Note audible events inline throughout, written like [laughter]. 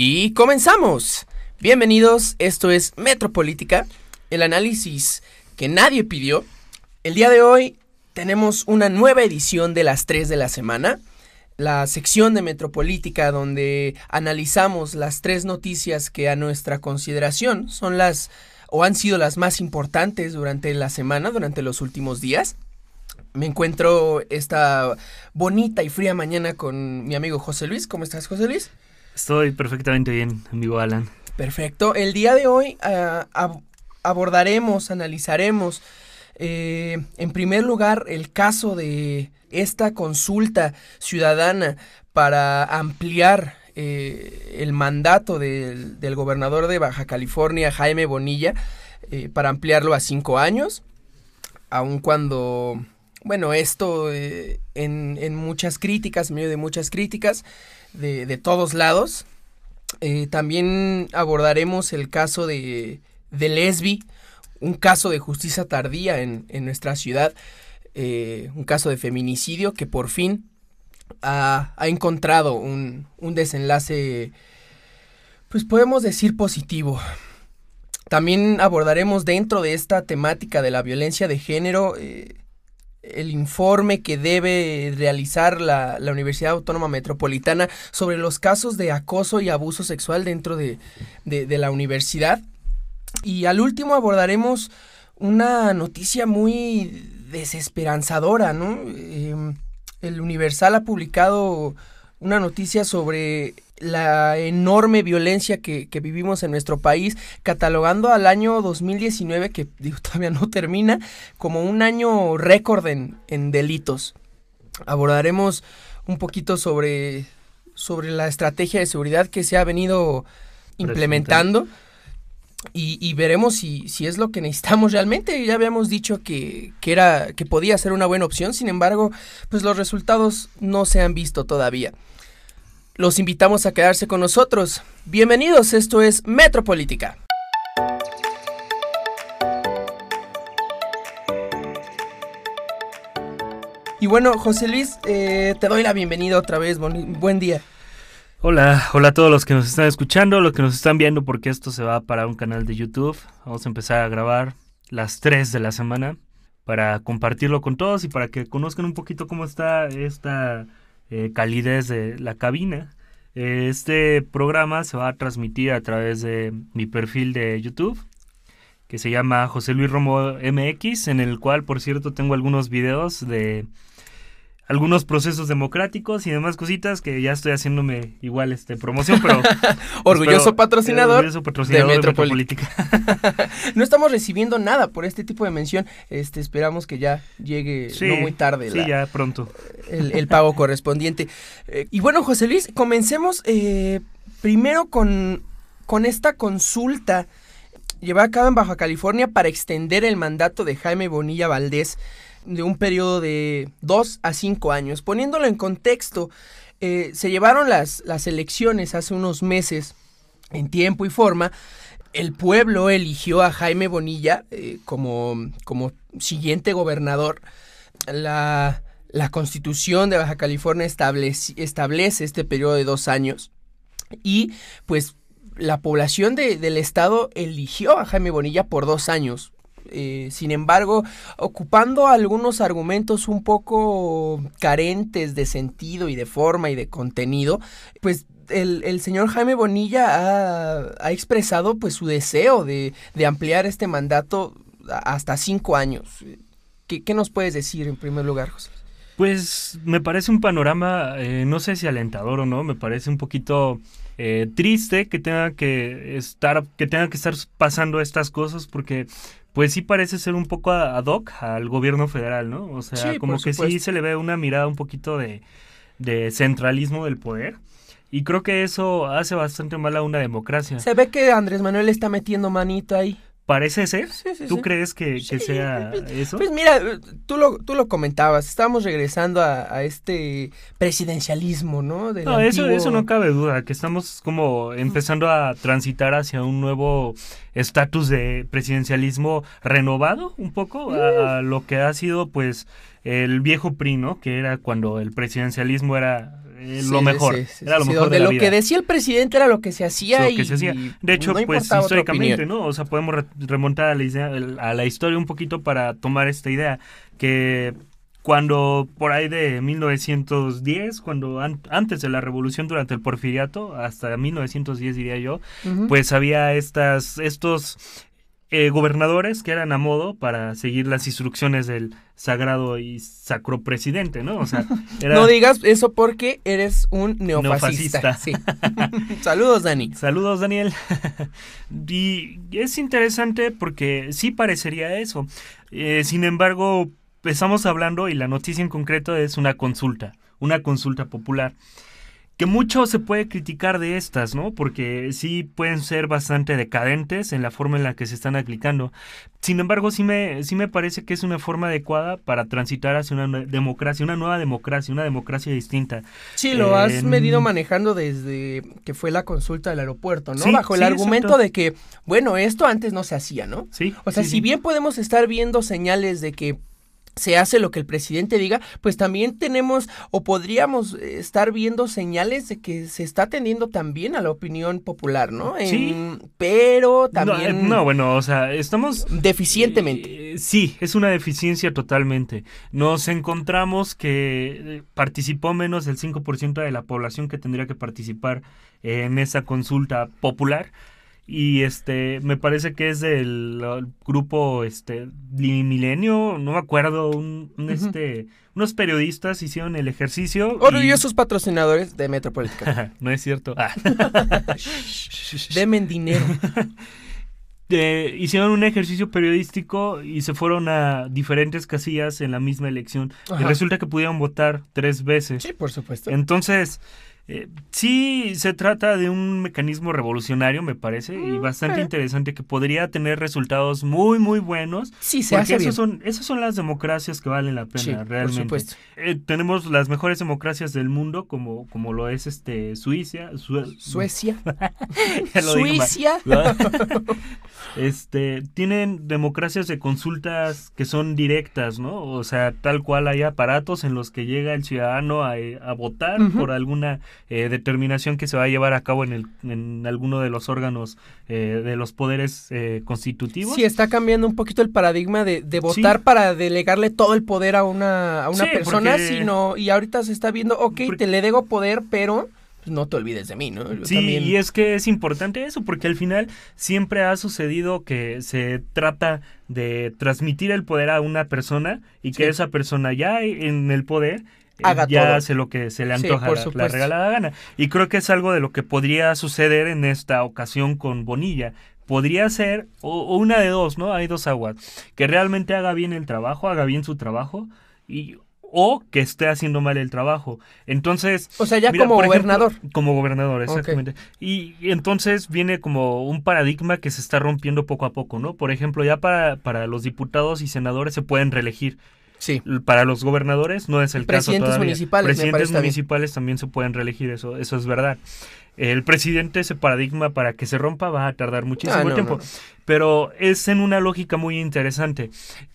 Y comenzamos. Bienvenidos, esto es Metropolítica, el análisis que nadie pidió. El día de hoy tenemos una nueva edición de las 3 de la semana, la sección de Metropolítica donde analizamos las tres noticias que a nuestra consideración son las o han sido las más importantes durante la semana, durante los últimos días. Me encuentro esta bonita y fría mañana con mi amigo José Luis. ¿Cómo estás, José Luis? Estoy perfectamente bien, amigo Alan. Perfecto. El día de hoy uh, abordaremos, analizaremos, eh, en primer lugar, el caso de esta consulta ciudadana para ampliar eh, el mandato del, del, gobernador de Baja California, Jaime Bonilla, eh, para ampliarlo a cinco años, aun cuando, bueno, esto eh, en, en, muchas críticas, en medio de muchas críticas de, de todos lados, eh, también abordaremos el caso de, de Lesbi, un caso de justicia tardía en, en nuestra ciudad, eh, un caso de feminicidio que por fin ha, ha encontrado un, un, desenlace, pues podemos decir positivo. También abordaremos dentro de esta temática de la violencia de género eh, el informe que debe realizar la, la, Universidad Autónoma Metropolitana sobre los casos de acoso y abuso sexual dentro de, de, la universidad. Y al último abordaremos una noticia muy desesperanzadora, ¿no? Eh, el Universal ha publicado una noticia sobre la enorme violencia que, que, vivimos en nuestro país, catalogando al año 2019, que [laughs] digo, todavía no termina, como un año récord en, en delitos. Abordaremos un poquito sobre, sobre la estrategia de seguridad que se ha venido implementando. Y, y, veremos si, si, es lo que necesitamos realmente. Ya habíamos dicho que, que, era, que podía ser una buena opción, sin embargo, pues los resultados no se han visto todavía. Los invitamos a quedarse con nosotros. Bienvenidos, esto es Metropolítica. Y bueno, José Luis, eh, te doy la bienvenida otra vez. Buen, buen día. Hola, hola a todos los que nos están escuchando, los que nos están viendo, porque esto se va para un canal de YouTube. Vamos a empezar a grabar las 3 de la semana para compartirlo con todos y para que conozcan un poquito cómo está esta eh, calidez de la cabina. Este programa se va a transmitir a través de mi perfil de YouTube, que se llama José Luis Romo MX, en el cual, por cierto, tengo algunos videos de algunos procesos democráticos y demás cositas que ya estoy haciéndome igual este promoción, pero [laughs] orgulloso patrocinador, orgulloso patrocinador de Metropolítica. [laughs] no estamos recibiendo nada por este tipo de mención. Este esperamos que ya llegue sí, no muy tarde. Sí, la, ya pronto. El, el pago correspondiente. Eh, y bueno, José Luis, comencemos eh, primero con, con esta consulta llevada a cabo en Baja California para extender el mandato de Jaime Bonilla Valdés de un periodo de dos a cinco años. Poniéndolo en contexto, eh, se llevaron las, las elecciones hace unos meses en tiempo y forma. El pueblo eligió a Jaime Bonilla eh, como, como siguiente gobernador. La, la constitución de Baja California establece, establece este periodo de dos años. Y pues la población de, del estado eligió a Jaime Bonilla por dos años. Eh, sin embargo, ocupando algunos argumentos un poco carentes de sentido y de forma y de contenido, pues el, el, señor Jaime Bonilla ha, ha expresado pues su deseo de, de, ampliar este mandato hasta cinco años. ¿Qué, ¿Qué, nos puedes decir en primer lugar, José? Pues me parece un panorama, eh, no sé si alentador o no, me parece un poquito eh, triste que tenga que estar, que tenga que estar pasando estas cosas porque pues sí parece ser un poco ad hoc al gobierno federal, ¿no? O sea, sí, como que supuesto. sí se le ve una mirada un poquito de, de, centralismo del poder. Y creo que eso hace bastante mal a una democracia. Se ve que Andrés Manuel está metiendo manito ahí. Parece ser. Sí, sí, ¿Tú sí. crees que, sea eso? Pues mira, tú lo, tú lo comentabas, estamos regresando a, a este presidencialismo, ¿no? Del No, eso, eso no cabe duda, que estamos como empezando a transitar hacia un nuevo estatus de presidencialismo renovado un poco a, a lo que ha sido pues el viejo PRI, ¿no? Que era cuando el presidencialismo era eh, lo mejor. era lo mejor de, lo que decía el presidente era lo que se hacía. y, De hecho, pues históricamente, ¿no? O sea, podemos remontar a la, a la historia un poquito para tomar esta idea. Que cuando por ahí de 1910, cuando antes de la revolución durante el porfiriato, hasta 1910 diría yo, pues había estas, estos eh, gobernadores que eran a modo para seguir las instrucciones del sagrado y sacro presidente, ¿no? O sea, [laughs] no digas eso porque eres un neofascista. [laughs] [laughs] Saludos, Dani. Saludos, Daniel. y es interesante porque sí parecería eso. Eh, sin embargo, estamos hablando y la noticia en concreto es una consulta, una consulta popular que mucho se puede criticar de estas, ¿no? Porque sí pueden ser bastante decadentes en la forma en la que se están aplicando. Sin embargo, sí me, sí me parece que es una forma adecuada para transitar hacia una democracia, una nueva democracia, una democracia distinta. Sí, lo has medido manejando desde que fue la consulta del aeropuerto, ¿no? Bajo el argumento de que, bueno, esto antes no se hacía, ¿no? Sí. O sea, si bien podemos estar viendo señales de que se hace lo que el presidente diga, pues también tenemos o podríamos eh, estar viendo señales de que se está atendiendo también a la opinión popular, ¿no? sí. Pero también... No, bueno, o sea, estamos... Deficientemente. Eh, sí, es una deficiencia totalmente. Nos encontramos que eh, participó menos del 5% de la población que tendría que participar en esa consulta popular y este me parece que es del grupo este Milenio no me acuerdo un, este unos periodistas hicieron el ejercicio orgullosos patrocinadores de Metropolítica. [laughs] No es cierto. Ah. [laughs] demen dinero. [laughs] Hicieron un ejercicio periodístico y se fueron a diferentes casillas en la misma elección. Y resulta que pudieron votar tres veces. Sí por supuesto. Entonces eh, sí, se trata de un mecanismo revolucionario, me parece, y mm, bastante eh. interesante que podría tener resultados muy, muy buenos. Sí, se porque hace son, esas son las democracias que valen la pena, realmente. Eh, tenemos las mejores democracias del mundo, como, como lo es este Suiza, Suecia, [laughs] Suiza. [laughs] este, tienen democracias de consultas que son directas, ¿no? O sea, tal cual hay aparatos en los que llega el ciudadano a, votar por alguna eh, determinación que se va a llevar a cabo en, el, en alguno de los órganos eh, de los poderes eh, constitutivos. Sí, está cambiando un poquito el paradigma de, votar para delegarle todo el poder a una, a una persona, sino, y ahorita se está viendo, ok, te le dego poder, pero pues, no te olvides de mí, ¿no? sí, y es que es importante eso, porque al final siempre ha sucedido que se trata de transmitir el poder a una persona y que esa persona ya en el poder ya hace lo que se le antoja la, regalada gana. Y creo que es algo de lo que podría suceder en esta ocasión con Bonilla. Podría ser o, una de dos, ¿no? Hay dos aguas. Que realmente haga bien el trabajo, haga bien su trabajo y o que esté haciendo mal el trabajo. Entonces... O sea, ya como gobernador. como gobernador, exactamente. Y, entonces viene como un paradigma que se está rompiendo poco a poco, ¿no? Por ejemplo, ya para, para los diputados y senadores se pueden reelegir. Sí. Para los gobernadores no es el caso todavía. Municipales, Presidentes municipales también se pueden reelegir, eso, eso es verdad. El presidente, ese paradigma para que se rompa va a tardar muchísimo ah, tiempo. Pero es en una lógica muy interesante.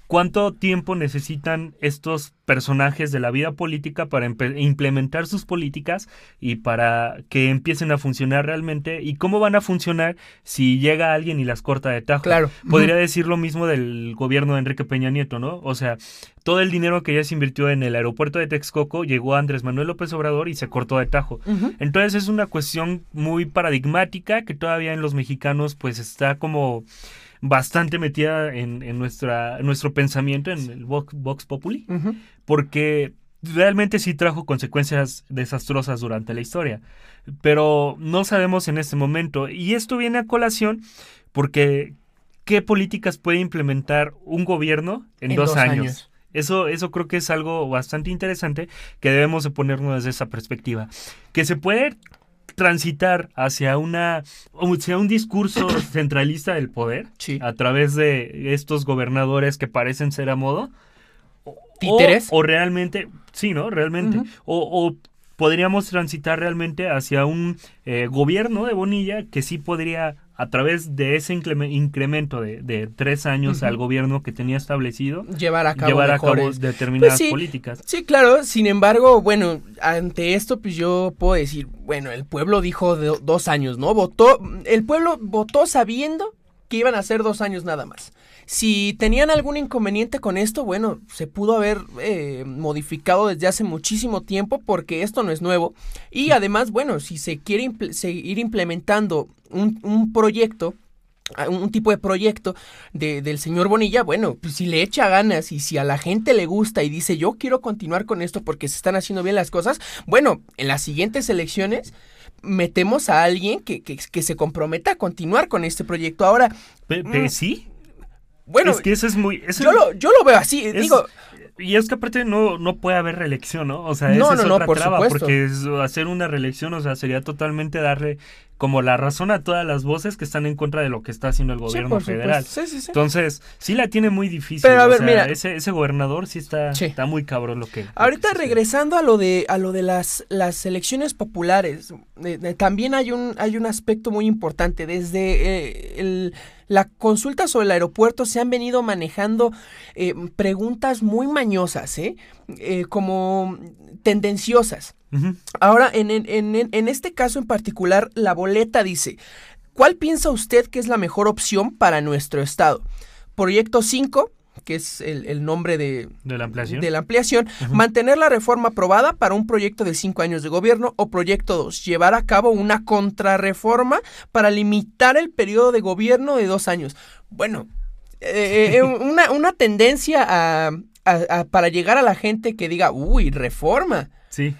¿Cuánto tiempo necesitan estos personajes de la vida política para implementar sus políticas y para que empiecen a funcionar realmente? ¿Y cómo van a funcionar si llega alguien y las corta de tajo? Claro. Podría decir lo mismo del gobierno de Enrique Peña Nieto, ¿no? O sea, todo el dinero que ya se invirtió en el aeropuerto de Texcoco llegó a Andrés Manuel López Obrador y se cortó de tajo. Entonces es una cuestión muy paradigmática que todavía en los mexicanos pues está como bastante metida en, en nuestra, nuestro pensamiento, en el Vox, Populi, porque realmente sí trajo consecuencias desastrosas durante la historia. Pero no sabemos en este momento. Y esto viene a colación porque ¿qué políticas puede implementar un gobierno en, dos, años? Eso, eso creo que es algo bastante interesante que debemos de ponernos desde esa perspectiva. Que se puede transitar hacia una hacia un discurso [coughs] centralista del poder a través de estos gobernadores que parecen ser a modo títeres. o, realmente sí no realmente. O, podríamos transitar realmente hacia un eh, gobierno de Bonilla que sí podría a través de ese incremento de, tres años al gobierno que tenía establecido, llevar a cabo, llevar a cabo determinadas pues políticas. Sí, claro, sin embargo, bueno, ante esto, pues yo puedo decir, bueno, el pueblo dijo dos años, ¿no? Votó, el pueblo votó sabiendo que iban a ser dos años nada más. Si tenían algún inconveniente con esto, bueno, se pudo haber eh, modificado desde hace muchísimo tiempo porque esto no es nuevo. Y además, bueno, si se quiere seguir implementando un, proyecto, un tipo de proyecto del señor Bonilla, bueno, pues si le echa ganas y si a la gente le gusta y dice yo quiero continuar con esto porque se están haciendo bien las cosas, bueno, en las siguientes elecciones metemos a alguien que, que, se comprometa a continuar con este proyecto. Ahora... Mm, ¿Sí? Bueno, es que eso es muy. yo, lo, yo lo veo así, digo. Y es que aparte no, no puede haber reelección, ¿no? O sea, esa es otra traba, porque hacer una reelección, o sea, sería totalmente darle como la razón a todas las voces que están en contra de lo que está haciendo el gobierno federal. Sí, sí, Entonces, sí la tiene muy difícil. Pero a ver, mira, ese, ese gobernador sí está, está muy cabrón lo que. Ahorita regresando a lo de a lo de las, las elecciones populares, también hay un, hay un aspecto muy importante. Desde eh, el la consulta sobre el aeropuerto se han venido manejando eh, preguntas muy mañosas, ¿eh? ¿eh? como tendenciosas. Ahora, en, en, este caso en particular, la boleta dice, ¿cuál piensa usted que es la mejor opción para nuestro estado? Proyecto 5, que es el, nombre de, la ampliación, de la ampliación mantener la reforma aprobada para un proyecto de cinco años de gobierno o proyecto 2, llevar a cabo una contrarreforma para limitar el periodo de gobierno de dos años. Bueno, eh, eh, una, una, tendencia a, para llegar a la gente que diga, uy, reforma. Sí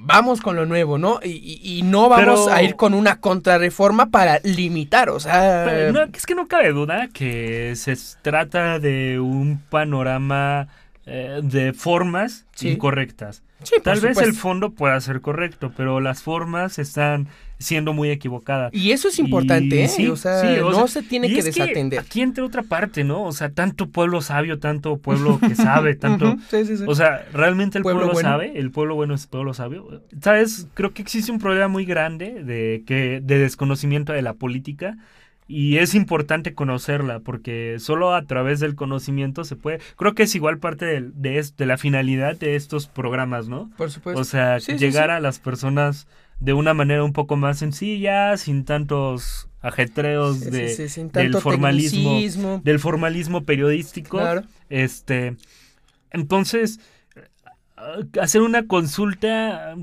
vamos con lo nuevo, ¿no? Y, no vamos a ir con una contrarreforma para limitar, o sea... es que no cabe duda que se trata de un panorama eh, de formas incorrectas. Tal vez el fondo pueda ser correcto, pero las formas están siendo muy equivocadas. Y eso es importante, ¿eh? o sea, no se tiene que desatender. aquí entre otra parte, ¿no? O sea, tanto pueblo sabio, tanto pueblo que [laughs] sabe, tanto... o sea, realmente el pueblo, sabe, el pueblo bueno es pueblo sabio. ¿Sabes? Creo que existe un problema muy grande de, que, de desconocimiento de la política y es importante conocerla porque solo a través del conocimiento se puede, creo que es igual parte de, de, la finalidad de estos programas, ¿no? Por supuesto. O sea, llegar a las personas de una manera un poco más sencilla, sin tantos ajetreos de, del formalismo, del formalismo periodístico. Este, entonces, hacer una consulta,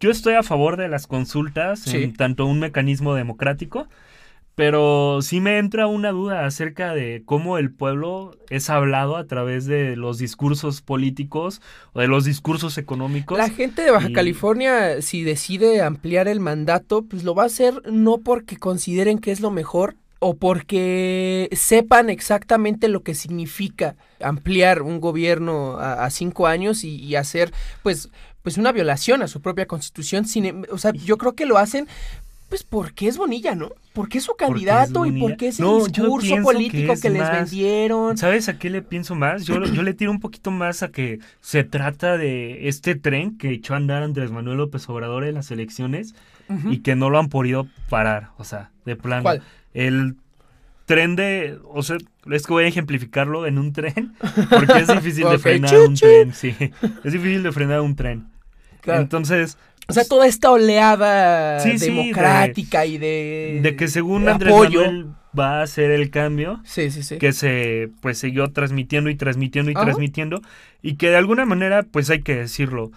yo estoy a favor de las consultas en tanto un mecanismo democrático pero sí me entra una duda acerca de cómo el pueblo es hablado a través de los discursos políticos o de los discursos económicos. La gente de Baja California, si decide ampliar el mandato, pues lo va a hacer no porque consideren que es lo mejor, o porque sepan exactamente lo que significa ampliar un gobierno a, cinco años y, hacer pues pues una violación a su propia constitución sin, em, o sea yo creo que lo hacen pues porque es Bonilla, ¿no? Porque es su candidato y porque es el discurso político que, les vendieron. ¿Sabes a qué le pienso más? Yo, yo le tiro un poquito más a que se trata de este tren que echó a andar Andrés Manuel López Obrador en las elecciones y que no lo han podido parar. O sea, de plano. ¿Cuál? El tren de, o sea, es que voy a ejemplificarlo en un tren, porque es [laughs] difícil de frenar un tren, sí, es difícil de frenar un tren. Entonces, o sea, toda esta oleada democrática y de. De que según Andrés Manuel va a hacer el cambio. Sí, sí, sí. Que se pues siguió transmitiendo y transmitiendo y transmitiendo. Y que de alguna manera, pues hay que decirlo.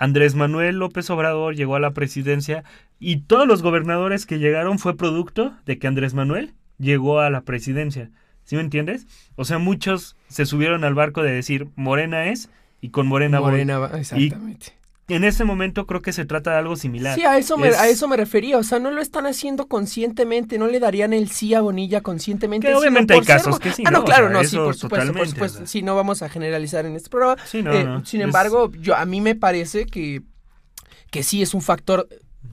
Andrés Manuel López Obrador llegó a la presidencia y todos los gobernadores que llegaron fue producto de que Andrés Manuel llegó a la presidencia. ¿Sí me entiendes? O sea, muchos se subieron al barco de decir Morena es y con Morena, Morena voy. exactamente en este momento creo que se trata de algo similar. Sí, a eso, me, a eso me refería. O sea, no lo están haciendo conscientemente, no le darían el sí a Bonilla conscientemente. Que obviamente hay casos que sí. Ah, no, claro, no, sí, por supuesto, por supuesto. Sí, no vamos a generalizar en este programa. Sí, no, eh, sin embargo, yo a mí me parece que, que sí es un factor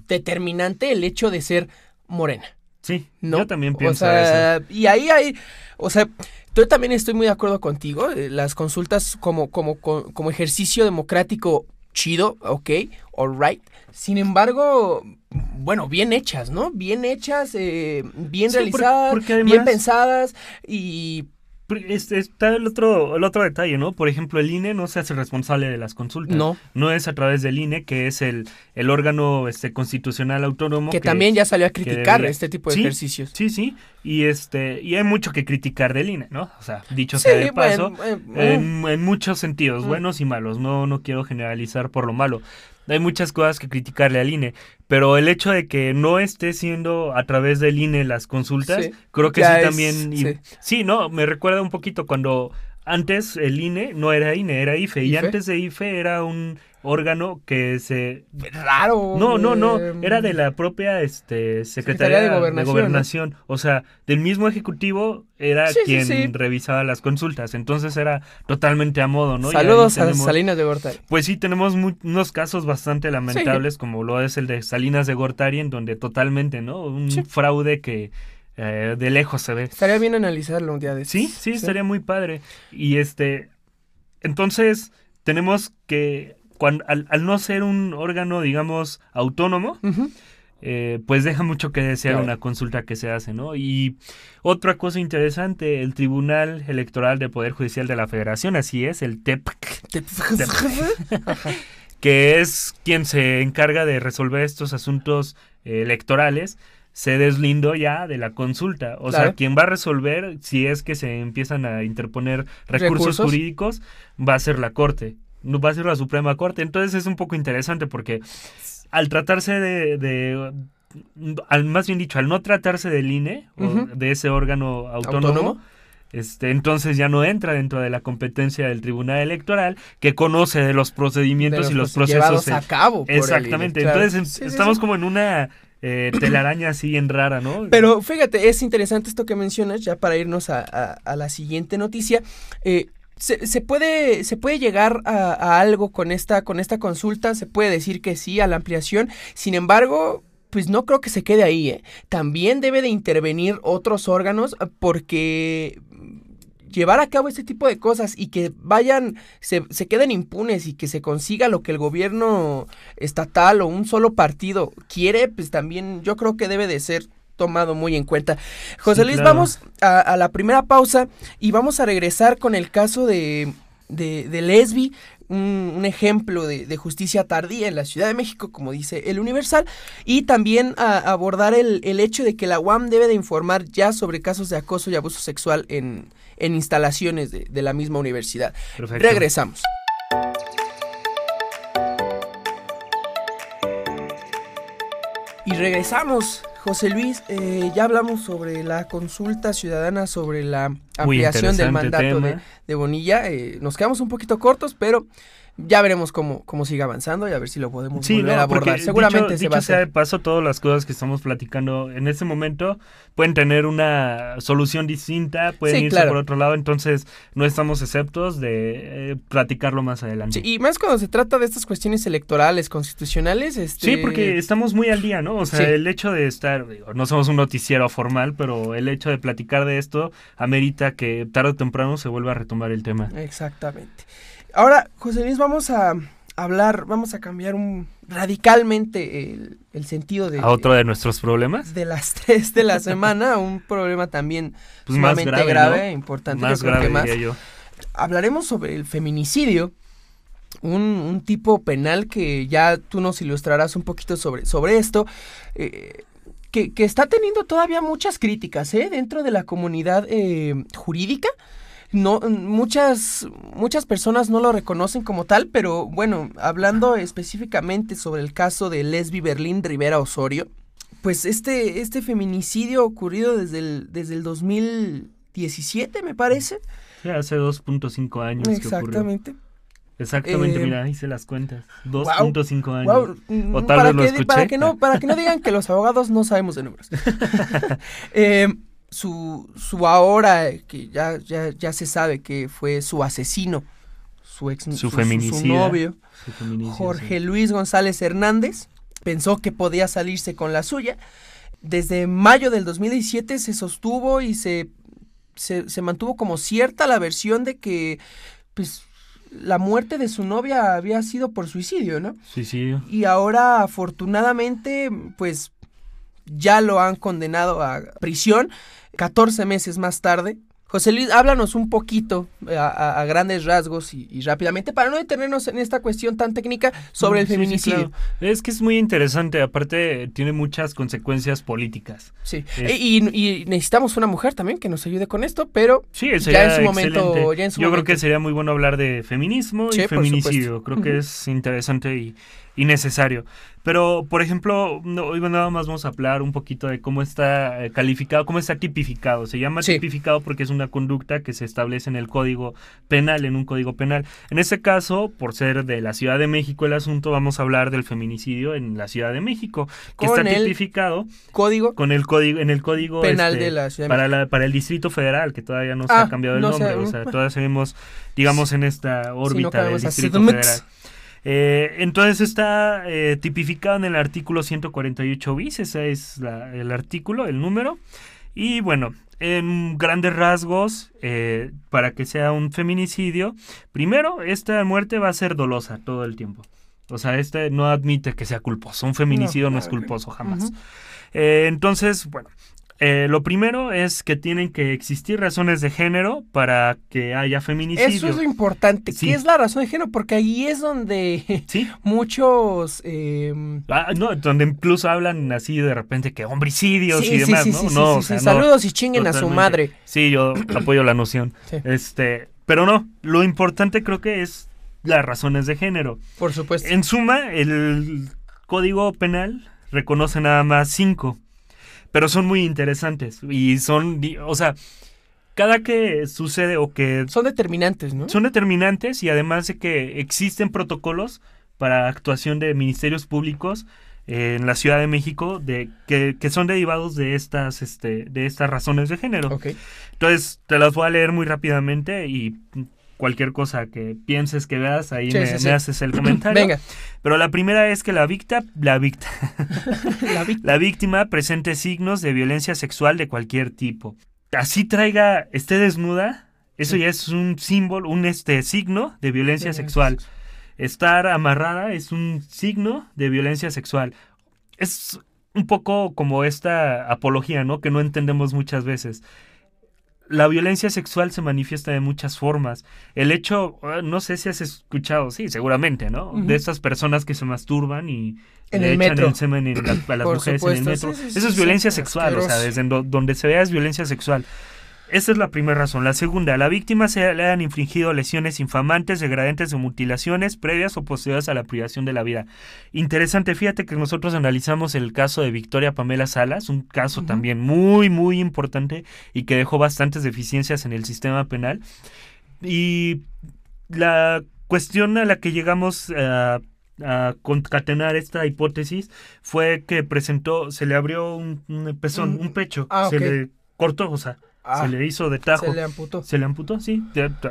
determinante el hecho de ser morena. Sí, ¿no? yo también pienso o sea, eso. Y ahí hay, o sea, yo también estoy muy de acuerdo contigo. Eh, las consultas como, como, como ejercicio democrático chido, ok, alright. Sin embargo, bueno, bien hechas, ¿no? Bien hechas, eh, bien Sí, realizadas, además- bien pensadas y está el otro, el otro detalle, ¿no? Por ejemplo, el INE no se hace responsable de las consultas. No. No es a través del INE, que es el, el órgano este, constitucional autónomo. que, también ya salió a criticar este tipo de Sí, ejercicios. Sí, sí. Y este, y hay mucho que criticar del INE, ¿no? O sea, dicho Sí, sea de paso, bueno, eh, en, en muchos sentidos, Mm. buenos y malos. No, no quiero generalizar por lo malo. Hay muchas cosas que criticarle al INE, pero el hecho de que no esté siendo a través del INE las consultas, Sí. creo que Ya sí es- también. y- sí. sí, no, me recuerda un poquito cuando antes el INE no era INE, era IFE, y IFE. antes de IFE era un órgano que se Raro. no, no, no, eh, era de la propia este, Secretaría Secretaría de de Gobernación, Gobernación, o sea, del mismo Ejecutivo era Sí, quien sí. revisaba las consultas, entonces era totalmente a modo, ¿no? Saludos a Salinas de Gortari. Pues sí, tenemos unos casos bastante lamentables, como lo es el de Salinas de Gortari, en donde totalmente, ¿no? Un fraude que eh, de lejos se ve. Estaría bien analizarlo un día de. Sí, sí, estaría muy padre. Y este, entonces tenemos que, cuan- al, al no ser un órgano, digamos, autónomo, eh, pues deja mucho que desear Claro. una consulta que se hace, ¿no? Y otra cosa interesante, el Tribunal Electoral del Poder Judicial de la Federación, así es, el TEP, [laughs] Te- que es quien se encarga de resolver estos asuntos eh, electorales, se deslindó ya de la consulta. O Claro. sea, quien va a resolver, si es que se empiezan a interponer recursos, Recursos. jurídicos, va a ser la Corte, va a ser la Suprema Corte. Entonces es un poco interesante porque al tratarse de... de- al, más bien dicho, al no tratarse del INE, o de ese órgano autónomo, ¿Autónomo? este, entonces ya no entra dentro de la competencia del Tribunal Electoral, que conoce de los procedimientos de y los procesos. a cabo. por el Exactamente. INE, claro. Entonces Sí, sí, estamos sí. como en una eh, telaraña así bien rara, ¿no? Pero fíjate, es interesante esto que mencionas, ya para irnos a, a- a la siguiente noticia. Eh, se, se puede, se puede llegar a, algo con esta, con esta consulta, se puede decir que sí a la ampliación. Sin embargo, pues no creo que se quede ahí. ¿eh? También debe de intervenir otros órganos eh, porque llevar a cabo este tipo de cosas y que vayan, se, se queden impunes y que se consiga lo que el gobierno estatal o un solo partido quiere, pues también yo creo que debe de ser tomado muy en cuenta. José Sí, Luis, claro. vamos a, a la primera pausa y vamos a regresar con el caso de, de, de Lesbi, un, un ejemplo de, de justicia tardía en la Ciudad de México, como dice el Universal, y también a, abordar el, el hecho de que la UAM debe de informar ya sobre casos de acoso y abuso sexual en, en instalaciones de, de la misma universidad. Perfecto. Regresamos. Y regresamos, José Luis. eh, ya hablamos sobre la consulta ciudadana sobre la ampliación del mandato de Bonilla. eh, nos quedamos un poquito cortos, pero ya veremos cómo, cómo sigue avanzando y a ver si lo podemos Sí, volver no, a abordar. Seguramente dicho, se va a dicho sea de hacer. paso, todas las cosas que estamos platicando en este momento pueden tener una solución distinta, pueden Sí, irse claro. por otro lado, entonces no estamos exceptos de eh, platicarlo más adelante. Sí, y más cuando se trata de estas cuestiones electorales, constitucionales. Este... Sí, porque estamos muy al día, ¿no? O sea, el hecho de estar, digo, no somos un noticiero formal, pero el hecho de platicar de esto amerita que tarde o temprano se vuelva a retomar el tema. Exactamente. Ahora, José Luis, vamos a hablar, vamos a cambiar un radicalmente el, el sentido de, A otro de nuestros problemas, de las [laughs] tres de la semana, un problema también [laughs] pues más sumamente grave, grave, ¿no? importante, Más grave, que más. diría yo. Hablaremos sobre el feminicidio, un, un tipo penal que ya tú nos ilustrarás un poquito sobre, sobre esto. eh, que, que está teniendo todavía muchas críticas ¿eh? dentro de la comunidad eh, jurídica. No, muchas, muchas personas no lo reconocen como tal, pero bueno, hablando específicamente sobre el caso de Lesbi Berlín Rivera Osorio, pues este, este feminicidio ocurrido desde el, desde el 2017, me parece. Sí, hace 2.5 años que ocurrió. Exactamente. Exactamente, Eh, mira, hice las cuentas. 2.5 años. Guau, mm, O tal para, vez lo que, escuché. para que no para que no digan que los [laughs] abogados no sabemos de números. [laughs] Eh, su, su ahora, eh, que ya, ya, ya se sabe que fue su asesino, su ex Su novio, Jorge sí. Luis González Hernández, pensó que podía salirse con la suya. Desde mayo del 2017 se sostuvo y se, se, se mantuvo como cierta la versión de que pues la muerte de su novia había sido por suicidio, ¿no? Suicidio. Y ahora, afortunadamente, pues ya lo han condenado a prisión 14 meses más tarde. José Luis, háblanos un poquito eh, a, grandes rasgos y, rápidamente para no detenernos en esta cuestión tan técnica sobre el feminicidio. Es que es muy interesante, aparte tiene muchas consecuencias políticas. Sí, e, y, necesitamos una mujer también que nos ayude con esto, pero sí, ya en su momento. Yo creo que sería muy bueno hablar de feminismo y feminicidio. Creo que es interesante y, y necesario. Pero, por ejemplo, hoy nada más vamos a hablar un poquito de cómo está eh, calificado, cómo está tipificado. Se llama tipificado porque es una conducta que se establece en el código penal, en un código penal. En este caso, por ser de la Ciudad de México el asunto, vamos a hablar del feminicidio en la Ciudad de México, que está tipificado código con el código en el código penal este, de la Ciudad de para la, para el Distrito Federal, que todavía no se ha ah, cambiado el nombre, o sea, todavía seguimos digamos en esta órbita del Distrito Federal. Eh, entonces está eh, tipificado en el artículo 148 bis, ese es el artículo, el número. Y bueno, en grandes rasgos, eh, para que sea un feminicidio, primero, esta muerte va a ser dolosa todo el tiempo. O sea, este no admite que sea culposo. Un feminicidio no, es culposo jamás. entonces, bueno, eh, lo primero es que tienen que existir razones de género para que haya feminicidio. Eso es lo importante. ¿Qué es la razón de género? Porque ahí es donde [laughs] muchos... Em, ah, no, donde incluso hablan así de repente que homicidios y demás, ¿no? Saludos y chinguen a su madre. Sí, yo [clears throat] apoyo la noción. Este, pero no, lo importante creo que es las razones de género. Por supuesto. En suma, el Código Penal reconoce nada más cinco pero son muy interesantes y son, o sea, cada que sucede o que... Son determinantes, ¿no? Son determinantes y además de que existen protocolos para actuación de ministerios públicos en la Ciudad de México de que, que, son derivados de estas este de estas razones de género. Okay. Entonces, te las voy a leer muy rápidamente y cualquier cosa que pienses que veas, ahí me, haces el comentario. Venga. Pero la primera es que la, víctima, la, [laughs] la, víctima presente signos de violencia sexual de cualquier tipo. Así traiga, esté desnuda, eso ya es un símbolo, un este signo de violencia sexual. Estar amarrada es un signo de violencia sexual. Es un poco como esta apología, ¿no? Que no entendemos muchas veces la violencia sexual se manifiesta de muchas formas. El hecho, ah, no sé si has escuchado, sí, seguramente, ¿no? De estas personas que se masturban y en le el echan el semen a las mujeres en el metro. Eso es violencia sexual, o sea, desde donde se vea es violencia sexual. Esa es la primera razón. La segunda, a la víctima se le han infligido lesiones infamantes, degradantes o mutilaciones previas o posteriores a la privación de la vida. Interesante, fíjate que nosotros analizamos el caso de Victoria Pamela Salas, un caso también muy, muy importante y que dejó bastantes deficiencias en el sistema penal. Y la cuestión a la que llegamos a concatenar esta hipótesis fue que presentó, se le abrió un, pezón, un pecho, ah, se le cortó, o sea, se ah, le hizo de tajo. Se le amputó. Se le amputó, sí,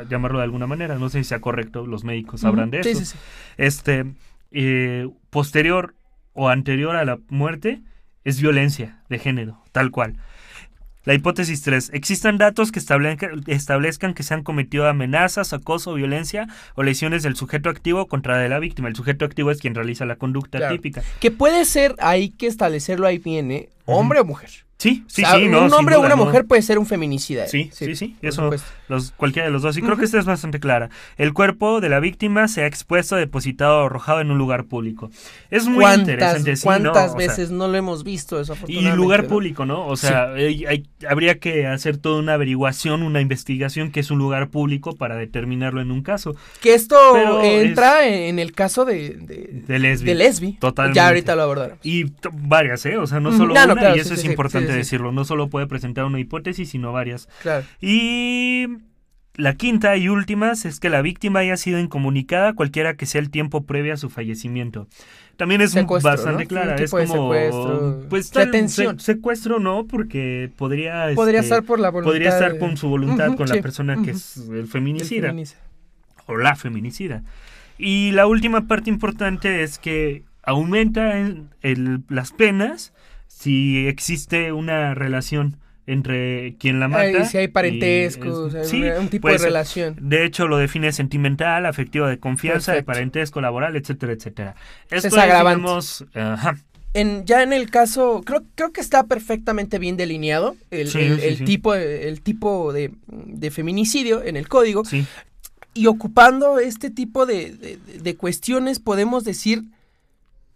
llamarlo de alguna manera. No sé si sea correcto, los médicos sabrán de eso. Este, eh, posterior o anterior a la muerte es violencia de género, tal cual. La hipótesis 3. Existan datos que establezcan, que se han cometido amenazas, acoso, violencia o lesiones del sujeto activo contra de la víctima. El sujeto activo es quien realiza la conducta típica. Que puede ser, hay que establecerlo ahí viene, hombre o mujer. Sí, sí, sí. No, un hombre o una mujer puede ser un feminicida. Sí, sí, sí. Eso, los, cualquiera de los dos. Y creo que esta es bastante clara. El cuerpo de la víctima se ha expuesto, depositado o arrojado en un lugar público. Es muy interesante. ¿Cuántas veces no lo hemos visto eso? Y lugar público, ¿no? O sea, habría que hacer toda una averiguación, una investigación que es un lugar público para determinarlo en un caso. Que esto entra en el caso de, de, de lesbi. De lesbi. Totalmente. Ya ahorita lo abordaremos. Y varias, ¿eh? O sea, no solo una, y eso es importante decirlo. No solo puede presentar una hipótesis, sino varias. Claro. Y la quinta y última es que la víctima haya sido incomunicada cualquiera que sea el tiempo previo a su fallecimiento. También es bastante clara. Es como. Secuestro. Pues secuestro no, porque podría. Podría este, estar por la voluntad. Podría estar con su voluntad con la persona que es el feminicida. O la feminicida. Y la última parte importante es que aumenta el, las penas si existe una relación entre quien la mata. si hay parentesco, sí, un tipo de relación. De hecho, lo define sentimental, afectivo de confianza, de parentesco, laboral, etcétera, etcétera. Esto es agravante. En, ya en el caso, creo, creo que está perfectamente bien delineado el, tipo, el tipo de, de, feminicidio en el código. Y ocupando este tipo de, de cuestiones, podemos decir,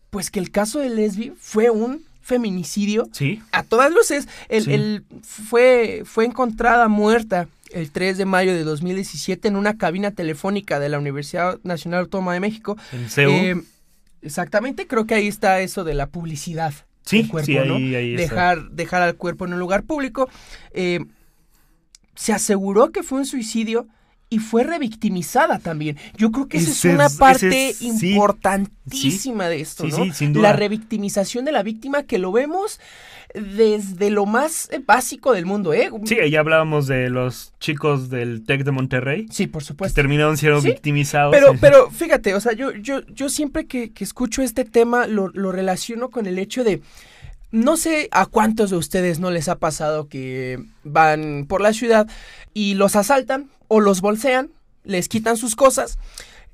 pues que el caso de Lesbi fue un feminicidio. Sí. A todas luces, el, fue, fue encontrada muerta el 3 de mayo de 2017 en una cabina telefónica de la Universidad Nacional Autónoma de México. En eh, exactamente, creo que ahí está eso de la publicidad. Sí, cuerpo, sí, ahí, dejar, dejar al cuerpo en un lugar público. Eh, se aseguró que fue un suicidio y fue revictimizada también. Yo creo que esa es, una parte importantísima de esto, ¿no? La revictimización de la víctima que lo vemos desde lo más eh, básico del mundo, ¿eh? Sí, ya hablábamos de los chicos del TEC de Monterrey. Sí, por supuesto. terminaron siendo victimizados. Pero, [laughs] pero fíjate, o sea, yo, yo, yo siempre que, escucho este tema lo, lo relaciono con el hecho de no sé a cuántos de ustedes no les ha pasado que van por la ciudad y los asaltan o los bolsean, les quitan sus cosas.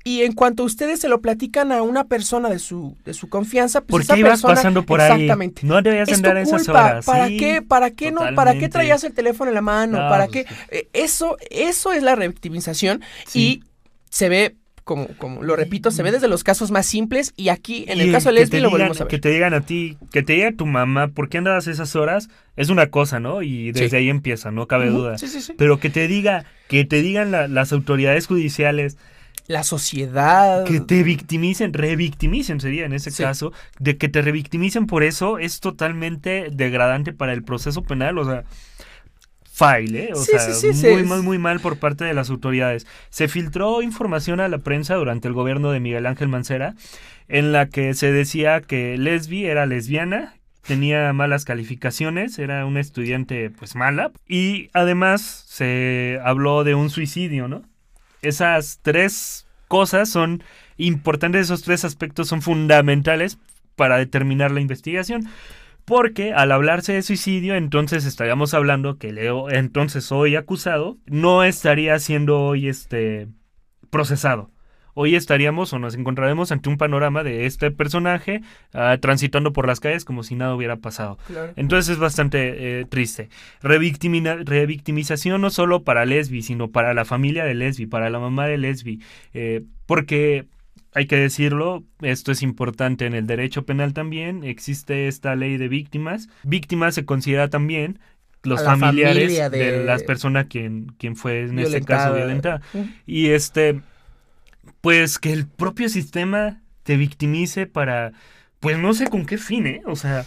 Y en cuanto ustedes se lo platican a una persona de su, de su confianza, pues ¿Por qué ibas pasando por ahí? Exactamente. No debías andar en esas horas. ¿Para qué? ¿Para qué no? ¿Para qué traías el teléfono en la mano? ¿Para pues qué? Eh, eso, eso es la revictimización y se ve como, como lo repito, se ve desde los casos más simples y aquí en el caso de Leslie lo volvemos a ver. Que te digan a ti, que te diga tu mamá, ¿por qué andabas esas horas? Es una cosa, ¿no? Y desde ahí empieza, no cabe duda. Sí, sí, Pero que te diga, que te digan las autoridades judiciales, la sociedad. Que te victimicen, revictimicen sería en ese caso, de que te revictimicen por eso es totalmente degradante para el proceso penal, o sea, file, ¿eh? O sea, muy, muy, muy mal por parte de las autoridades. Se filtró información a la prensa durante el gobierno de Miguel Ángel Mancera, en la que se decía que Lesbi era lesbiana, tenía malas calificaciones, era una estudiante pues mala, y además se habló de un suicidio, ¿no? Esas tres cosas son importantes, esos tres aspectos son fundamentales para determinar la investigación. Porque al hablarse de suicidio, entonces estaríamos hablando que Leo, entonces hoy acusado, no estaría siendo hoy este procesado. Hoy estaríamos o nos encontraremos ante un panorama de este personaje ah, transitando por las calles como si nada hubiera pasado. Entonces es bastante eh, triste. revictimización no solo para Lesbi, sino para la familia de Lesbi, para la mamá de Lesbi. Eh, porque hay que decirlo, esto es importante en el derecho penal también, existe esta ley de víctimas. Víctimas se considera también los familiares de... las personas quien, quien fue en este caso violentada. Y este, pues que el propio sistema te victimice para, pues no sé con qué fin, ¿eh? O sea,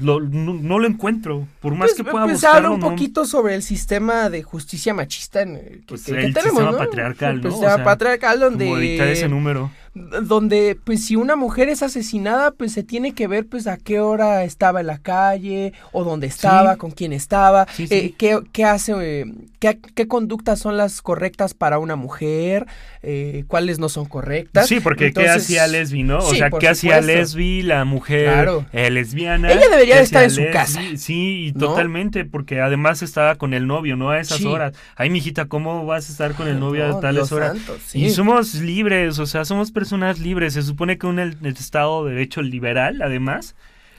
no, lo encuentro, por más pues, que pueda pues habla un poquito sobre el sistema de justicia machista en el que, pues el sistema patriarcal, ¿no? El sistema patriarcal donde... Como ese número donde pues si una mujer es asesinada pues se tiene que ver pues a qué hora estaba en la calle o dónde estaba, con quién estaba, eh, qué, hace, eh, qué, conductas son las correctas para una mujer, eh, cuáles no son correctas. Sí, porque qué hacía Lesbi, ¿no? O sea, qué hacía Lesbi, la mujer lesbiana. Ella debería estar en su casa. Sí, totalmente, porque además estaba con el novio, ¿no? A esas horas. Ay, mijita, ¿cómo vas a estar con el novio a tales horas? y somos libres, o sea, somos personas libres. Se supone que el, Estado de Derecho liberal, además,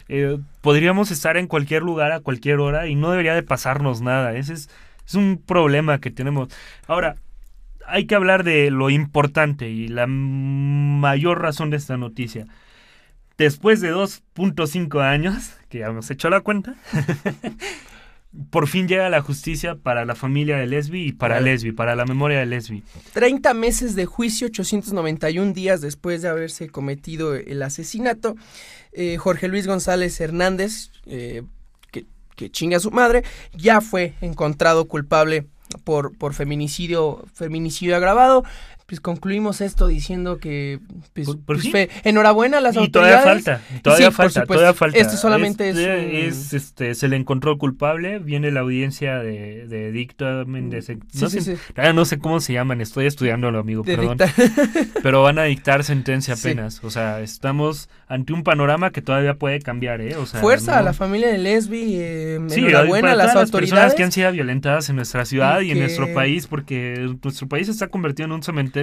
eh, podríamos estar en cualquier lugar a cualquier hora y no debería de pasarnos nada. Ese es, es un problema que tenemos. Ahora, hay que hablar de lo importante y la mayor razón de esta noticia. Después de 2.5 años, que ya hemos hecho la cuenta, [laughs] por fin llega la justicia para la familia de Lesbi y para Lesbi, para la memoria de Lesbi. 30 meses de juicio, 891 días después de haberse cometido el asesinato. Eh, Jorge Luis González Hernández, eh, que, que chinga a su madre, ya fue encontrado culpable por, por feminicidio, feminicidio agravado. Pues concluimos esto diciendo que pues, Por- por pues, fin. fe- enhorabuena a las y todavía autoridades. falta, todavía Sí, falta, todavía falta. Esto solamente es un- es, este, se le encontró culpable, viene la audiencia de, de dictamen, de sec- Sí, no, sé, todavía no sé cómo se llaman, estoy estudiándolo, amigo, de perdón. [laughs] Pero van a dictar sentencia apenas. O sea, estamos ante un panorama que todavía puede cambiar, ¿eh? O sea, Fuerza a no- la familia de Lesbi, eh, Sí, enhorabuena a las las personas autoridades. que han sido violentadas en nuestra ciudad Y y, en nuestro que- país, porque nuestro país está convirtiendo en un cementerio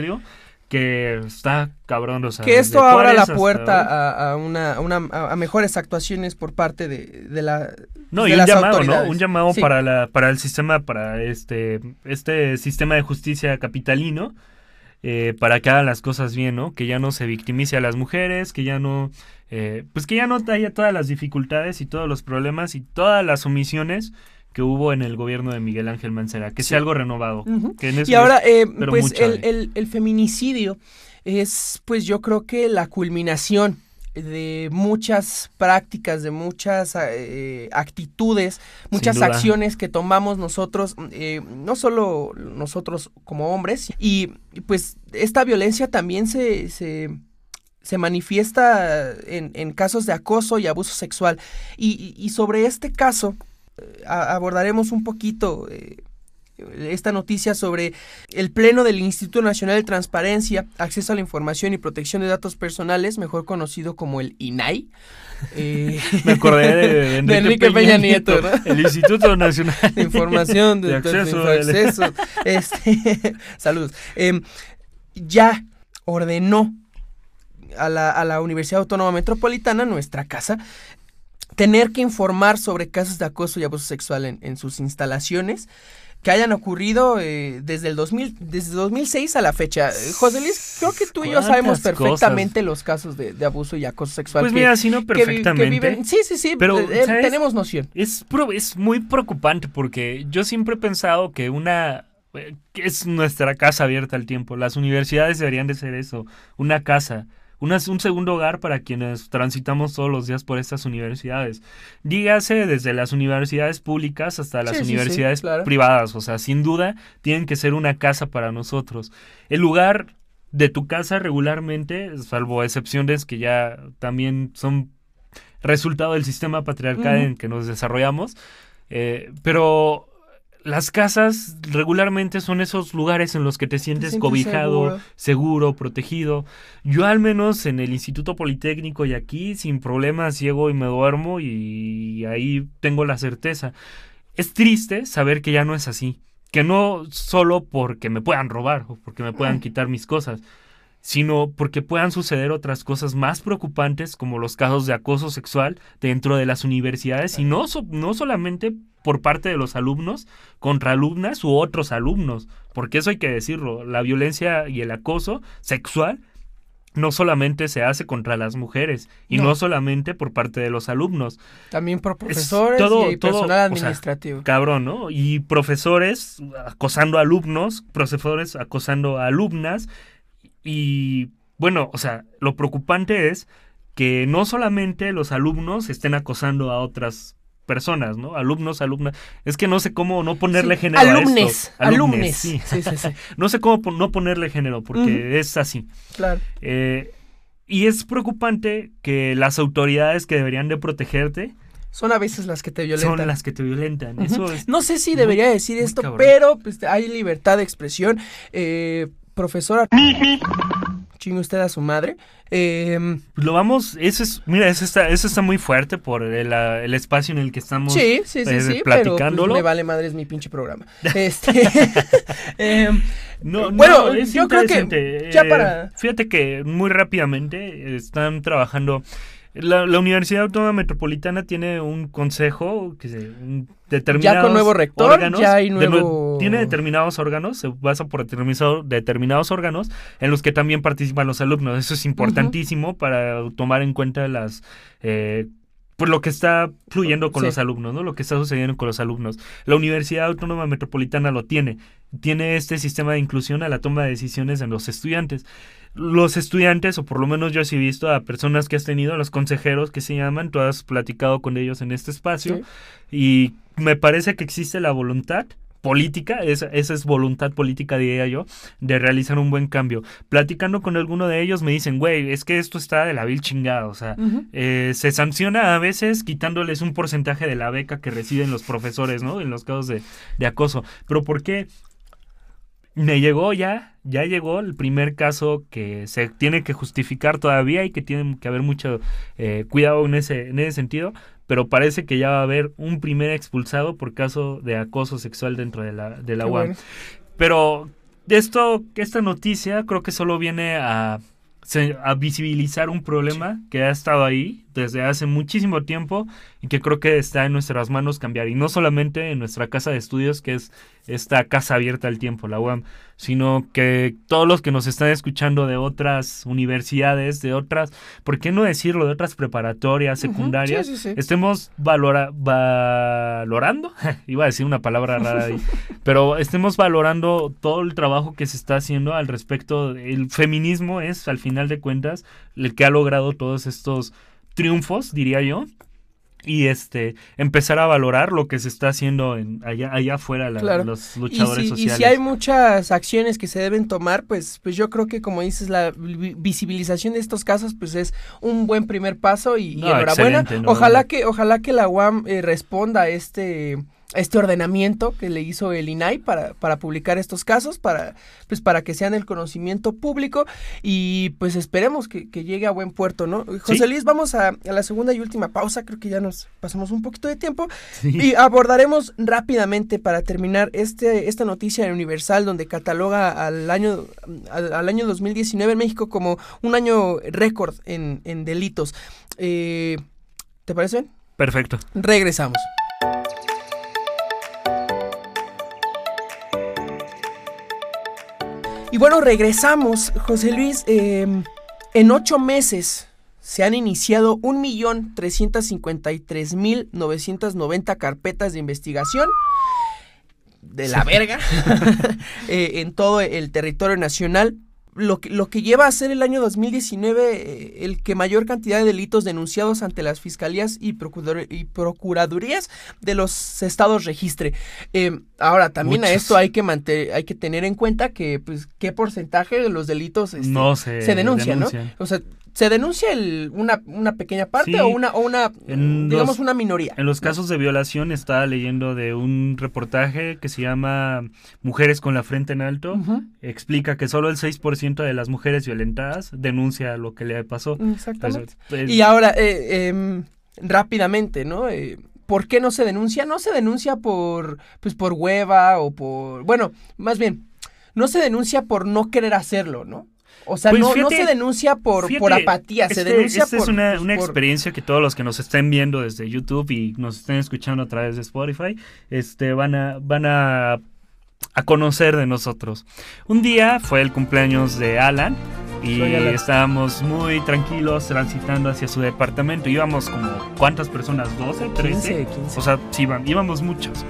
que está cabrón, o sea, que esto abra la puerta a, a una, a una- a- a mejores actuaciones por parte de, de la No, de y un llamado, ¿no? Un llamado Sí. para la para el sistema para este este sistema de justicia capitalino eh, para que hagan las cosas bien, ¿no? Que ya no se victimice a las mujeres, que ya no eh, pues que ya no haya todas las dificultades y todos los problemas y todas las omisiones que hubo en el gobierno de Miguel Ángel Mancera, que Sí. sea algo renovado. Ujú. que en eso Y ahora, eh, pues el, hay. el- el feminicidio es, pues yo creo que la culminación de muchas prácticas, de muchas eh, actitudes, muchas acciones que tomamos nosotros, eh, no solo nosotros como hombres, y y, pues esta violencia también se... se se manifiesta en, en casos de acoso y abuso sexual. Y, sobre este caso abordaremos un poquito eh, esta noticia sobre el Pleno del Instituto Nacional de Transparencia, Acceso a la Información y Protección de Datos Personales, mejor conocido como el INAI. Eh, me acordé de, [laughs] de Enrique, Peña, Peña Nieto, Nieto, ¿no? el Instituto Nacional [laughs] de información de, De de- acceso, de el- acceso. Este, [laughs] saludos. Em, ya ordenó a la, a la Universidad Autónoma Metropolitana, nuestra casa, tener que informar sobre casos de acoso y abuso sexual en, en sus instalaciones que hayan ocurrido eh, desde el 2000, desde 2006 a la fecha. Eh, José Luis, creo que tú y yo sabemos ¿Cuántas perfectamente los casos de, de abuso y acoso sexual. Pues que- mira, si no que vi- que perfectamente. viven- sí, sí, sí, Pero, eh, tenemos noción. Es, es muy preocupante porque yo siempre he pensado que una eh, que es nuestra casa abierta al tiempo. Las universidades deberían de ser eso, una casa, una- un segundo hogar para quienes transitamos todos los días por estas universidades. Dígase desde las universidades públicas hasta las Sí, sí, sí, universidades claro. privadas. O sea, sin duda tienen que ser una casa para nosotros. El lugar de tu casa regularmente, salvo excepciones que ya también son resultado del sistema patriarcal en que nos desarrollamos, eh, pero las casas regularmente son esos lugares en los que te sientes sientes cobijado, seguro. seguro. protegido. Yo al menos en el Instituto Politécnico y aquí sin problemas llego y me duermo y ahí tengo la certeza. Es triste saber que ya no es así, que no solo porque me puedan robar o porque me puedan [laughs] quitar mis cosas, sino porque puedan suceder otras cosas más preocupantes como los casos de acoso sexual dentro de las universidades y no, so- no solamente por parte de los alumnos contra alumnas u otros alumnos, porque eso hay que decirlo, la violencia y el acoso sexual no solamente se hace contra las mujeres y no, No. solamente por parte de los alumnos, También por profesores todo- y todo, personal o sea, administrativo. cabrón, ¿no? Y profesores acosando a alumnos, profesores acosando a alumnas y bueno, o sea, lo preocupante es que no solamente los alumnos estén acosando a otras personas, ¿no? Alumnos, alumnas. Es que no sé cómo no ponerle Sí, género a alumnes, esto. alumnes. sí. Sí, sí, sí, [laughs] No sé cómo no ponerle género porque es así. claro. Eh, y es preocupante que las autoridades que deberían de protegerte Son a veces las que te violentan. son las que te violentan. Eso es No sé si debería decir esto, cabrón. pero pues, hay libertad de expresión. Eh, profesora, chingue usted a su madre. Eh, Lo vamos, eso es, mira, eso está, eso está muy fuerte por el, el espacio en el que estamos. sí, sí, sí, eh, sí, pero pues, platicándolo. me vale madre es mi pinche programa. [laughs] Este, [laughs] em, No, Bueno, no, es yo creo que ya Eh, para- Fíjate que muy rápidamente están trabajando. La, la Universidad Autónoma Metropolitana tiene un consejo que se, un determinados Ya con nuevo rector, órganos, ya hay de nuevo- tiene determinados órganos, se basa por determinado- determinados órganos en los que también participan los alumnos. Eso es importantísimo para tomar en cuenta las eh, pues lo que está fluyendo con Sí. los alumnos, ¿no? Lo que está sucediendo con los alumnos. La Universidad Autónoma Metropolitana lo tiene. Tiene este sistema de inclusión a la toma de decisiones en los estudiantes. Los estudiantes, o por lo menos yo sí he visto a personas que has tenido, a los consejeros que se llaman, tú has platicado con ellos en este espacio, Sí. y me parece que existe la voluntad política, esa, esa, es voluntad política, diría yo, de realizar un buen cambio. Platicando con alguno de ellos me dicen, güey, es que esto está de la vil chingada, o sea, eh, se sanciona a veces quitándoles un porcentaje de la beca que reciben los profesores, ¿no? En los casos de, de acoso. Pero ¿por qué? Me llegó ya, ya llegó el primer caso que se tiene que justificar todavía y que tiene que haber mucho eh, cuidado en ese, en ese sentido, pero parece que ya va a haber un primer expulsado por caso de acoso sexual dentro de la, de la UAM. Pero esto, esta noticia creo que solo viene a a visibilizar un problema que ha estado ahí desde hace muchísimo tiempo y que creo que está en nuestras manos cambiar. Y no solamente en nuestra casa de estudios, que es esta casa abierta al tiempo, la UAM, sino que todos los que nos están escuchando de otras universidades, de otras, ¿por qué no decirlo? De otras preparatorias, secundarias, estemos valora valorando, [laughs] iba a decir una palabra rara ahí, [laughs] pero estemos valorando todo el trabajo que se está haciendo al respecto. El feminismo es, al final de cuentas, el que ha logrado todos estos triunfos, diría yo, y este empezar a valorar lo que se está haciendo en, allá allá afuera los luchadores sociales. Y si hay muchas acciones que se deben tomar, pues pues yo creo que como dices la visibilización de estos casos pues es un buen primer paso y, enhorabuena. Ojalá que ojalá que la UAM eh, responda a este este ordenamiento que le hizo el INAI para, para publicar estos casos, para, pues para que sean el conocimiento público y pues esperemos que, llegue a buen puerto, ¿no? José Luis, vamos a, la segunda y última pausa, creo que ya nos pasamos un poquito de tiempo y abordaremos rápidamente para terminar este, esta noticia Universal donde cataloga al año, al, año 2019 en México como un año récord en, en delitos. Eh, ¿Te parece bien? Perfecto. Regresamos. Y bueno, regresamos, José Luis. Em, en ocho meses se han iniciado 1.353.990 carpetas de investigación. De la verga. [laughs] Eh, en todo el territorio nacional lo que, lo que lleva a ser el año 2019 eh, el que mayor cantidad de delitos denunciados ante las fiscalías y, y procuradurías de los estados registre. Em, ahora, también a esto hay que, hay que tener en cuenta que, pues, qué porcentaje de los delitos este, no se, se denuncia, ¿no? O sea, ¿Se denuncia el, una, una, pequeña parte o una, o una digamos, una minoría? En los casos de violación estaba leyendo de un reportaje que se llama Mujeres con la frente en alto. Explica que solo el 6% de las mujeres violentadas denuncia lo que le pasó. Exactamente. Pues, y ahora, eh, em, rápidamente, ¿no? Eh, ¿Por qué no se denuncia? No se denuncia por, pues, por hueva o por... Bueno, más bien, no se denuncia por no querer hacerlo, ¿no? O sea, pues no, se denuncia por, por apatía, se este, denuncia esta es una, experiencia que todos los que nos estén viendo desde YouTube y nos estén escuchando a través de Spotify, este, van a, van a, a conocer de nosotros. Un día fue el cumpleaños de Alan y estábamos muy tranquilos transitando hacia su departamento. Íbamos como, ¿cuántas personas? ¿12? ¿13? 15, O sea, sí, íbamos muchos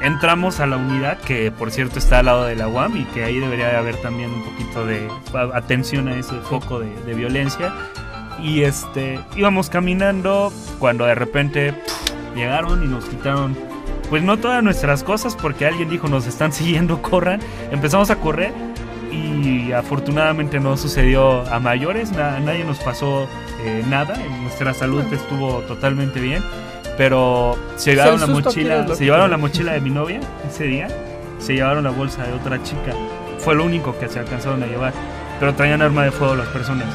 entramos a la unidad que por cierto está al lado de la UAM y que ahí debería de haber también un poquito de atención a ese foco de, violencia. Y este íbamos caminando cuando de repente llegaron y nos quitaron pues no todas nuestras cosas porque alguien dijo nos están siguiendo [laughs] corran empezamos a correr y afortunadamente no sucedió a mayores nadie nos pasó eh, nada nuestra salud estuvo totalmente bien pero se llevaron la mochila, se llevaron la mochila de mi novia ese día, se llevaron la bolsa de otra chica. Fue lo único que se alcanzaron a llevar, pero traían arma de fuego las personas.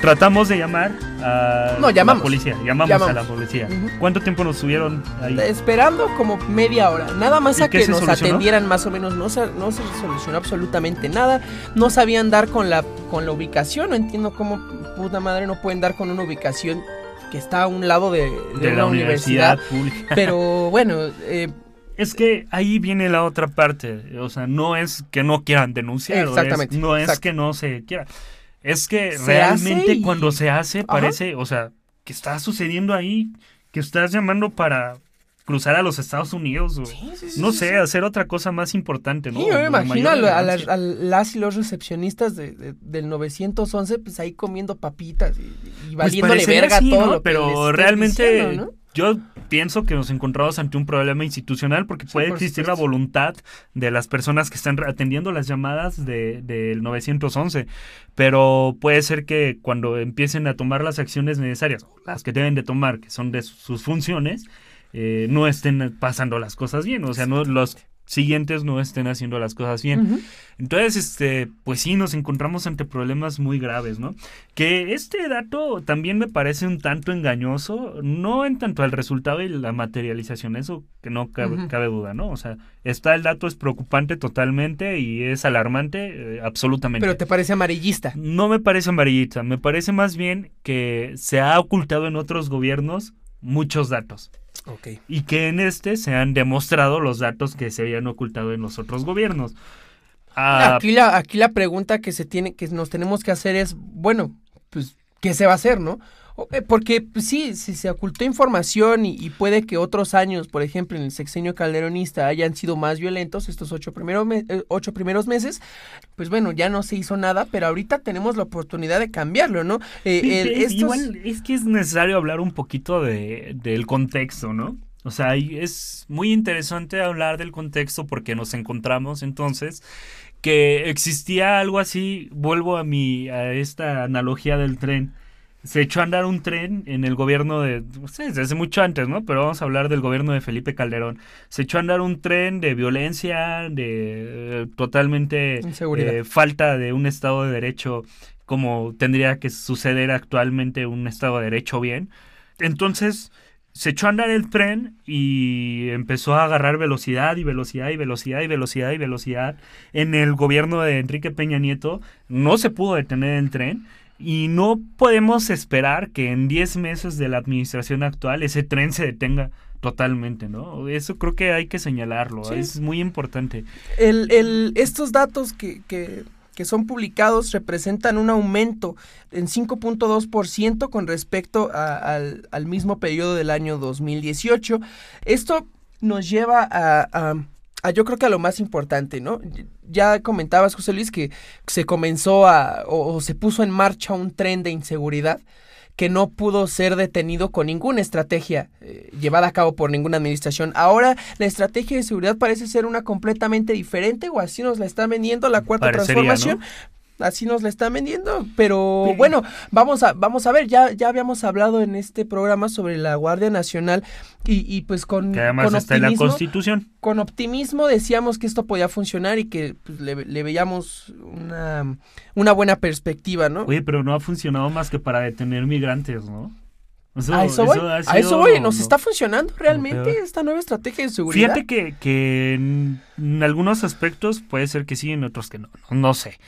Tratamos de llamar a la policía, llamamos, a la policía. ¿Cuánto tiempo nos subieron ahí? Esperando como media hora, nada más a que nos atendieran más o menos, no se, no se solucionó absolutamente nada, no sabían dar con la, con la ubicación, no entiendo cómo puta madre no pueden dar con una ubicación que está a un lado de, la universidad, pública. Pero bueno, eh, es que ahí viene la otra parte, o sea, no es que no quieran denunciar, Exactamente, no es que no se quiera, es que realmente cuando se hace parece, o sea, que está sucediendo ahí, que estás llamando para cruzar a los Estados Unidos o no sé, hacer otra cosa más importante, ¿no? yo me imagino a, las y los recepcionistas de, del 911 pues ahí comiendo papitas y, y pues valiéndole verga todo Pero realmente yo pienso que nos encontramos ante un problema institucional porque puede existir la voluntad de las personas que están atendiendo las llamadas del de, 911, pero puede ser que cuando empiecen a tomar las acciones necesarias, las que deben de tomar, que son de sus funciones, eh, no estén pasando las cosas bien, o sea, no los siguientes no estén haciendo las cosas bien. Entonces, este, pues sí, nos encontramos ante problemas muy graves, ¿no? Que este dato también me parece un tanto engañoso, no en tanto al resultado y la materialización, eso que no cabe, duda, ¿no? O sea, está el dato, es preocupante totalmente y es alarmante, eh, absolutamente. Pero te parece amarillista. No me parece amarillista, me parece más bien que se ha ocultado en otros gobiernos muchos datos. Y que en este se han demostrado los datos que se habían ocultado en los otros gobiernos. Ah, aquí, la, aquí la pregunta que se tiene, que nos tenemos que hacer es, bueno, pues, ¿qué se va a hacer, no? Eh, porque pues, sí, si se ocultó información y, puede que otros años, por ejemplo, en el sexenio calderonista hayan sido más violentos estos ocho, primeros eh, ocho primeros meses, pues bueno, ya no se hizo nada, pero ahorita tenemos la oportunidad de cambiarlo, ¿no? Eh, es, Igual es que es necesario hablar un poquito de, del contexto, ¿no? O sea, es muy interesante hablar del contexto porque nos encontramos entonces que existía algo así, vuelvo a mi a esta analogía del tren se echó a andar un tren en el gobierno de, no sé, desde mucho antes, ¿no? Pero vamos a hablar del gobierno de Felipe Calderón. Se echó a andar un tren de violencia, de eh, totalmente eh, falta de un Estado de Derecho como tendría que suceder actualmente un Estado de Derecho bien. Entonces se echó a andar el tren y empezó a agarrar velocidad y velocidad y velocidad y velocidad y velocidad. En el gobierno de Enrique Peña Nieto no se pudo detener el tren y no podemos esperar que en 10 meses de la administración actual ese tren se detenga totalmente, ¿no? Eso creo que hay que señalarlo, es muy importante. El, el, estos datos que, que, que son publicados representan un aumento en 5.2% con respecto al, al, mismo periodo del año 2018. Esto nos lleva a Ah, yo creo que a lo más importante, ¿no? Ya comentabas, José Luis, que se comenzó a, o, se puso en marcha un tren de inseguridad que no pudo ser detenido con ninguna estrategia eh, llevada a cabo por ninguna administración. Ahora la estrategia de seguridad parece ser una completamente diferente o así nos la está vendiendo la cuarta transformación así nos la están vendiendo. Pero bueno, vamos a, vamos a ver, ya, ya habíamos hablado en este programa sobre la Guardia Nacional y, y pues con, que además está en la Constitución. Con optimismo decíamos que esto podía funcionar y que pues, le, veíamos una, una buena perspectiva, ¿no? Oye, pero no ha funcionado más que para detener migrantes, ¿no? a eso voy, a eso voy, nos está funcionando realmente esta nueva estrategia de seguridad. Fíjate que, que en, algunos aspectos puede ser que sí, en otros que no, no sé.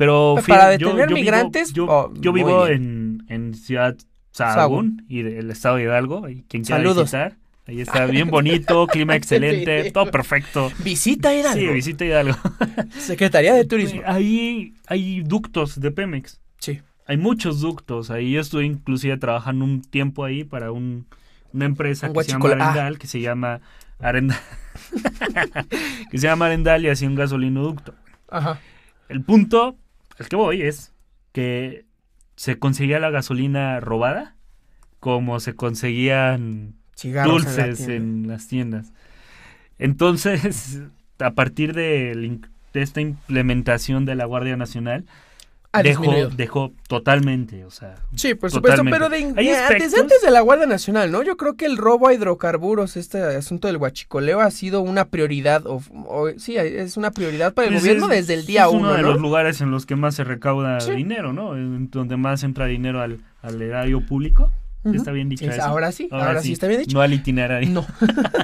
Pero para detener migrantes, yo, oh, vivo en, en, Ciudad Sahagún y el estado de Hidalgo. Y quien quiera Saludos. visitar, ahí está bien bonito, clima [laughs] excelente, todo perfecto. Visita Hidalgo. Sí, visita Hidalgo. [laughs] Secretaría de Turismo. Ahí hay ductos de Pemex. Sí. Hay muchos ductos. Ahí yo estuve inclusive trabajando un tiempo ahí para un, una empresa que se llama Arendal, que se llama Arendal. [laughs] que se llama Arendal y hacía un gasolinoducto. Ajá. El punto el que voy es que se conseguía la gasolina robada como se conseguían dulces en, las tiendas. Entonces, [laughs] a partir de, de esta implementación de la Guardia Nacional, dejó, dejó totalmente, o sea. Sí, por supuesto, pero de, desde antes de la Guardia Nacional, ¿no? Yo creo que el robo a hidrocarburos, este asunto del huachicoleo, ha sido una prioridad, o, sí, es una prioridad para el pues gobierno desde el día uno. Es uno de los lugares en los que más se recauda dinero, ¿no? En donde más entra dinero al, al erario público. ¿Está bien dicho eso? Ahora sí, ahora, sí. está bien dicho. No al itinerario. No.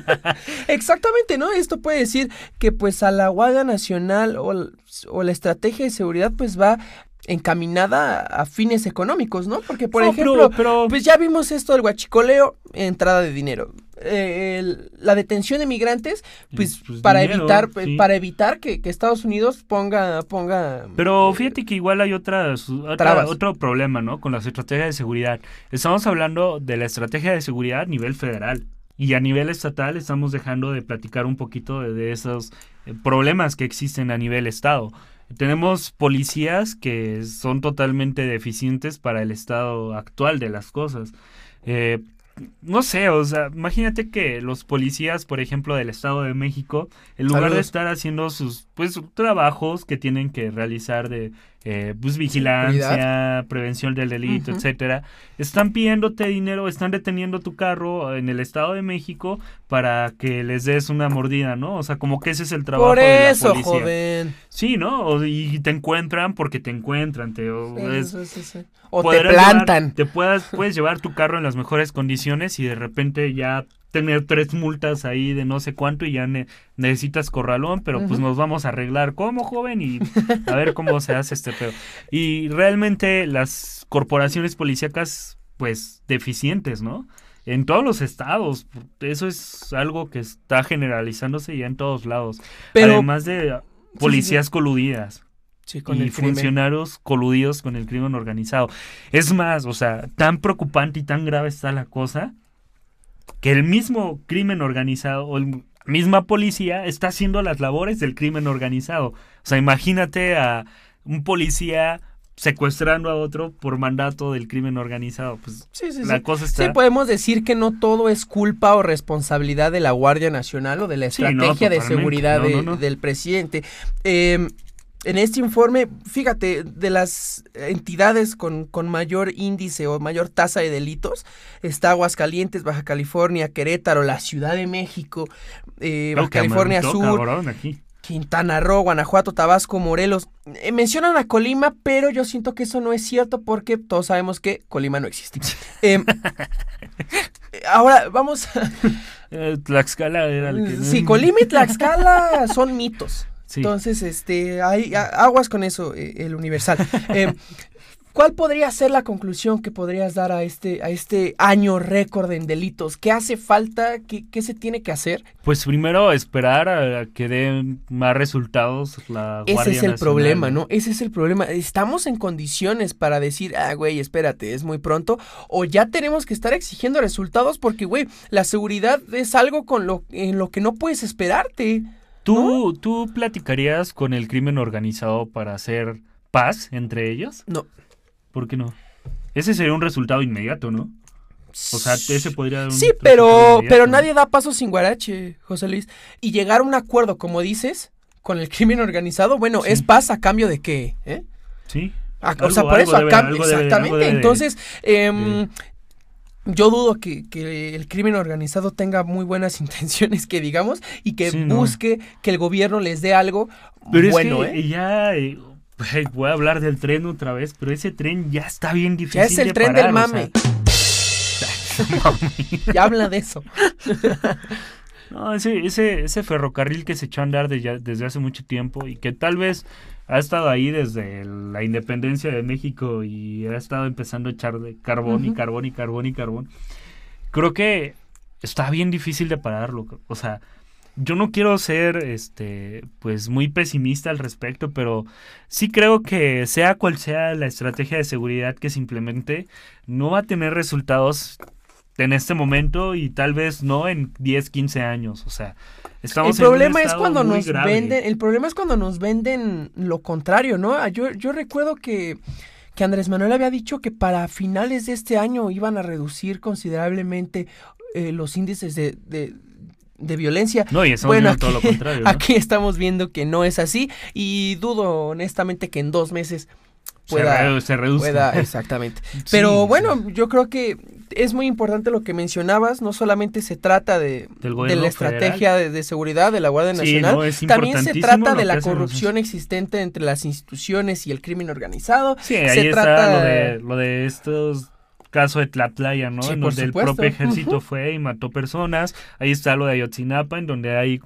[laughs] Exactamente, ¿no? Esto puede decir que pues a la Guardia Nacional o, o, la estrategia de seguridad pues va encaminada a fines económicos, ¿no? Porque, por ejemplo, pues ya vimos esto del guachicoleo, entrada de dinero. Eh, la detención de migrantes, pues, pues para evitar para evitar que, Estados Unidos ponga ponga pero fíjate que igual hay otras otro problema no con las estrategias de seguridad. Estamos hablando de la estrategia de seguridad a nivel federal. Y a nivel estatal estamos dejando de platicar un poquito de esos eh, problemas que existen a nivel estado tenemos policías que son totalmente deficientes para el estado actual de las cosas. Eh, no sé, o sea, imagínate que los policías, por ejemplo, del Estado de México, en lugar de estar haciendo sus, pues, trabajos que tienen que realizar de, eh, pues, vigilancia, prevención del delito, etcétera, están pidiéndote dinero, están deteniendo tu carro en el Estado de México para que les des una mordida, ¿no? O sea, como que ese es el trabajo por eso, de la policía. joven. Sí, ¿no? y te encuentran porque te encuentran, te, o te plantan. te puedas, puedes llevar tu carro en las mejores condiciones y de repente ya tener tres multas ahí de no sé cuánto y ya necesitas corralón, pero pues nos vamos a arreglar como joven y a ver cómo se hace este pedo. [laughs] Y realmente las corporaciones policíacas, pues deficientes, ¿no? En todos los estados, eso es algo que está generalizándose ya en todos lados. Pero, Además de policías coludidas y funcionarios coludidos con el crimen organizado. Es más, o sea, tan preocupante y tan grave está la cosa que el mismo crimen organizado o la misma policía está haciendo las labores del crimen organizado. O sea, imagínate a un policía secuestrando a otro por mandato del crimen organizado. Pues sí, sí, la cosa está... Sí, podemos decir que no todo es culpa o responsabilidad de la Guardia Nacional o de la estrategia de seguridad del presidente. Eh, en este informe, fíjate, de las entidades con, mayor índice o mayor tasa de delitos, está Aguascalientes, Baja California, Querétaro, la Ciudad de México, eh, Baja California Sur, Quintana Roo, Guanajuato, Tabasco, Morelos. Eh, mencionan a Colima, pero yo siento que eso no es cierto porque todos sabemos que Colima no existe. [laughs] Em, ahora, vamos a... Eh, Tlaxcala era el que... Sí, Colima y Tlaxcala son mitos. Entonces, este, hay aguas con eso, eh, el universal. Eh, ¿Cuál podría ser la conclusión que podrías dar a este, a este año récord en delitos? ¿Qué hace falta? ¿Qué, se tiene que hacer? Pues primero esperar a que den más resultados la Ese es el problema, ¿no? Ese es el problema. ¿Estamos en condiciones para decir, ah, güey, espérate, es muy pronto? ¿O ya tenemos que estar exigiendo resultados? Porque, güey, la seguridad es algo con lo, en lo que no puedes esperarte. ¿Tú, ¿Tú platicarías con el crimen organizado para hacer paz entre ellos? No. ¿Por qué no? Ese sería un resultado inmediato, ¿no? O sea, ese podría dar un Sí, pero, pero nadie da paso sin guarache, José Luis. Y llegar a un acuerdo, como dices, con el crimen organizado, bueno, es paz a cambio de qué, ¿eh? Sí. o sea, por eso, a cambio, exactamente. Entonces, eh, yo dudo que, el crimen organizado tenga muy buenas [laughs] intenciones, que digamos, y que busque que el gobierno les dé algo pero bueno, es que ¿eh? Ya, eh, voy a hablar del tren otra vez, pero ese tren ya está bien difícil. Ya es el tren del mame. [laughs] ya habla de eso. [laughs] no, ese, ese, ese ferrocarril que se echó a andar desde hace mucho tiempo y que tal vez ha estado ahí desde la independencia de México y ha estado empezando a echar de carbón y carbón y carbón y carbón. Creo que está bien difícil de pararlo. O sea, yo no quiero ser este pues muy pesimista al respecto, pero sí creo que sea cual sea la estrategia de seguridad que se implemente, no va a tener resultados en este momento y tal vez no en 10, 15 años. O sea, estamos el problema es cuando nos venden, el problema es cuando nos venden lo contrario, ¿no? Ah, yo, yo recuerdo que, que Andrés Manuel había dicho que para finales de este año iban a reducir considerablemente eh, los índices de, de, violencia. No, y eso bueno, todo lo contrario. Aquí estamos viendo que no es así y dudo honestamente que en dos meses pueda, se, reduce. exactamente. [laughs] Pero bueno, yo creo que es muy importante lo que mencionabas, no solamente se trata de, de la estrategia de, seguridad de la Guardia Nacional, también se trata de la corrupción existente entre las instituciones y el crimen organizado. Sí, ahí está lo de, lo de estos caso de Tlatlaya, ¿no? en donde el propio ejército fue y mató personas. Ahí está lo de Ayotzinapa, en donde hay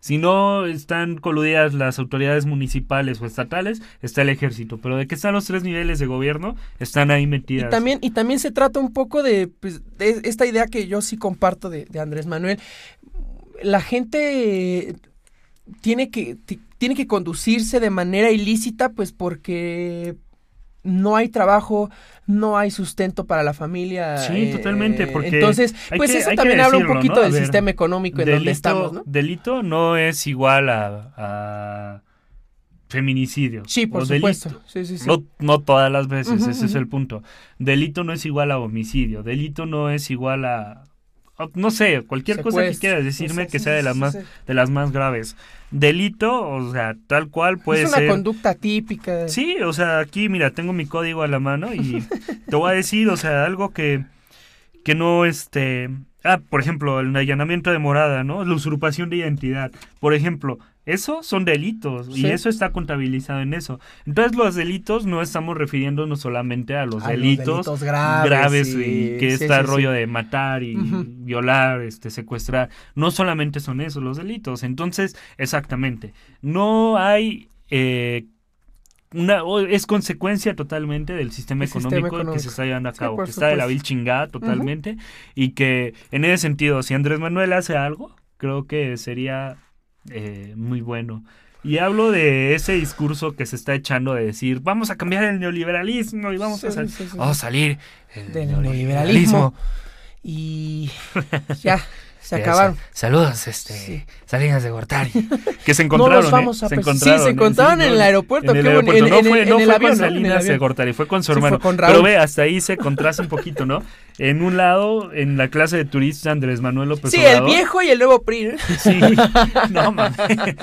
si no están coludidas las autoridades municipales o estatales, está el ejército. Pero de que están los tres niveles de gobierno, están ahí metidas. Y también, y también se trata un poco de, pues, esta idea que yo sí comparto de, Andrés Manuel. La gente tiene que, tiene que conducirse de manera ilícita, pues porque no hay trabajo, no hay sustento para la familia. Sí, totalmente, porque... Entonces, pues eso también habla un poquito del sistema económico en donde estamos, ¿no? Delito no es igual a, feminicidio. Sí, por supuesto. delito. Sí, sí, sí. No, no todas las veces, ese es el punto. Delito no es igual a homicidio, delito no es igual a- no sé, cualquier cosa que quieras decirme que sea de las más de las más graves. Delito, o sea, tal cual puede es una ser conducta típica. Sí, o sea, aquí mira, tengo mi código a la mano y [laughs] te voy a decir, o sea, algo que que no este, ah, por ejemplo, el allanamiento de morada, ¿no? La usurpación de identidad. Por ejemplo, eso son delitos Sí. y eso está contabilizado en eso. Entonces, los delitos no estamos refiriéndonos solamente a los A los delitos, graves, y que Sí, está sí, rollo de matar y violar, este secuestrar, no solamente son esos los delitos. Entonces, exactamente, no hay eh, una es consecuencia totalmente del sistema El sistema económico, que se está llevando a cabo, que está de la vil chingada totalmente y que en ese sentido, si Andrés Manuel hace algo, creo que sería eh, muy bueno. Y hablo de ese discurso que se está echando de decir, vamos a cambiar el neoliberalismo y vamos a, Sí, sal- sí, sí. vamos a salir el Del neoliberalismo. [laughs] Y ya, se Eh, acabaron. sa- Saludos, este, Sí. Salinas de Gortari. [laughs] Que se No encontraron. los vamos ¿eh? a se pe- encontraron. Sí, se ¿eh? encontraron en no, el aeropuerto. En el aeropuerto. en- no en- fue, en no el fue avión, con ¿no? En el Salinas de. Gortari, fue con su Sí, fue hermano. con Raúl. Pero ve, hasta ahí se contrasta un poquito, ¿no? En un lado, en la clase de turista Andrés Manuel López Sí, el viejo y el nuevo PRI. ¿eh? Sí, [laughs] no mames. [laughs]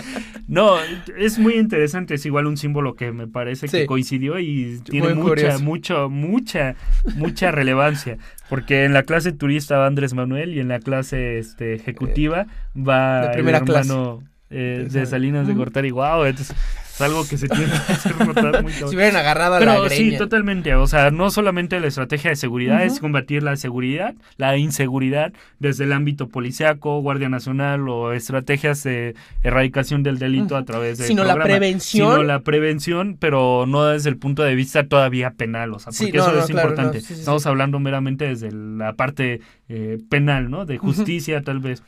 No, es muy interesante, es igual un símbolo que me parece que coincidió y tiene Muy mucha, curioso. mucho, mucha, mucha relevancia. Porque en la clase turista va Andrés Manuel y en la clase este, ejecutiva va de primera el hermano eh, De Salinas de. Gortari. Wow, es, es algo que se tiene que hacer notar muy. Se hubieran agarrado a la Pero sí, totalmente. O sea, no solamente la estrategia de seguridad es combatir la seguridad, la inseguridad desde el ámbito policiaco, Guardia Nacional o estrategias de erradicación del delito a través de Sino la prevención. Sino la prevención, pero no desde el punto de vista todavía penal. O sea, Sí, porque no, eso no, es claro, importante. no, sí, sí, Estamos hablando meramente desde la parte eh, penal, ¿no? De justicia, tal vez.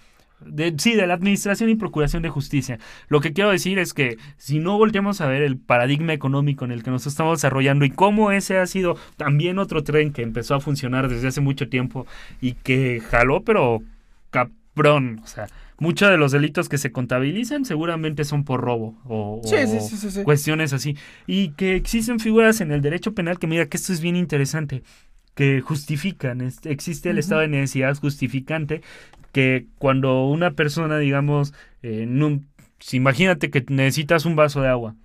De, sí, de la administración y procuración de justicia. Lo que quiero decir es que si no volteamos a ver el paradigma económico en el que nos estamos desarrollando y cómo ese ha sido también otro tren que empezó a funcionar desde hace mucho tiempo y que jaló, pero cabrón, o sea, muchos de los delitos que se contabilizan seguramente son por robo o, Sí, o sí, sí, sí, sí. cuestiones así. Y que existen figuras en el derecho penal que mira que esto es bien interesante, que justifican, existe el estado de necesidad justificante, que cuando una persona, digamos, eh, no- si imagínate que necesitas un vaso de agua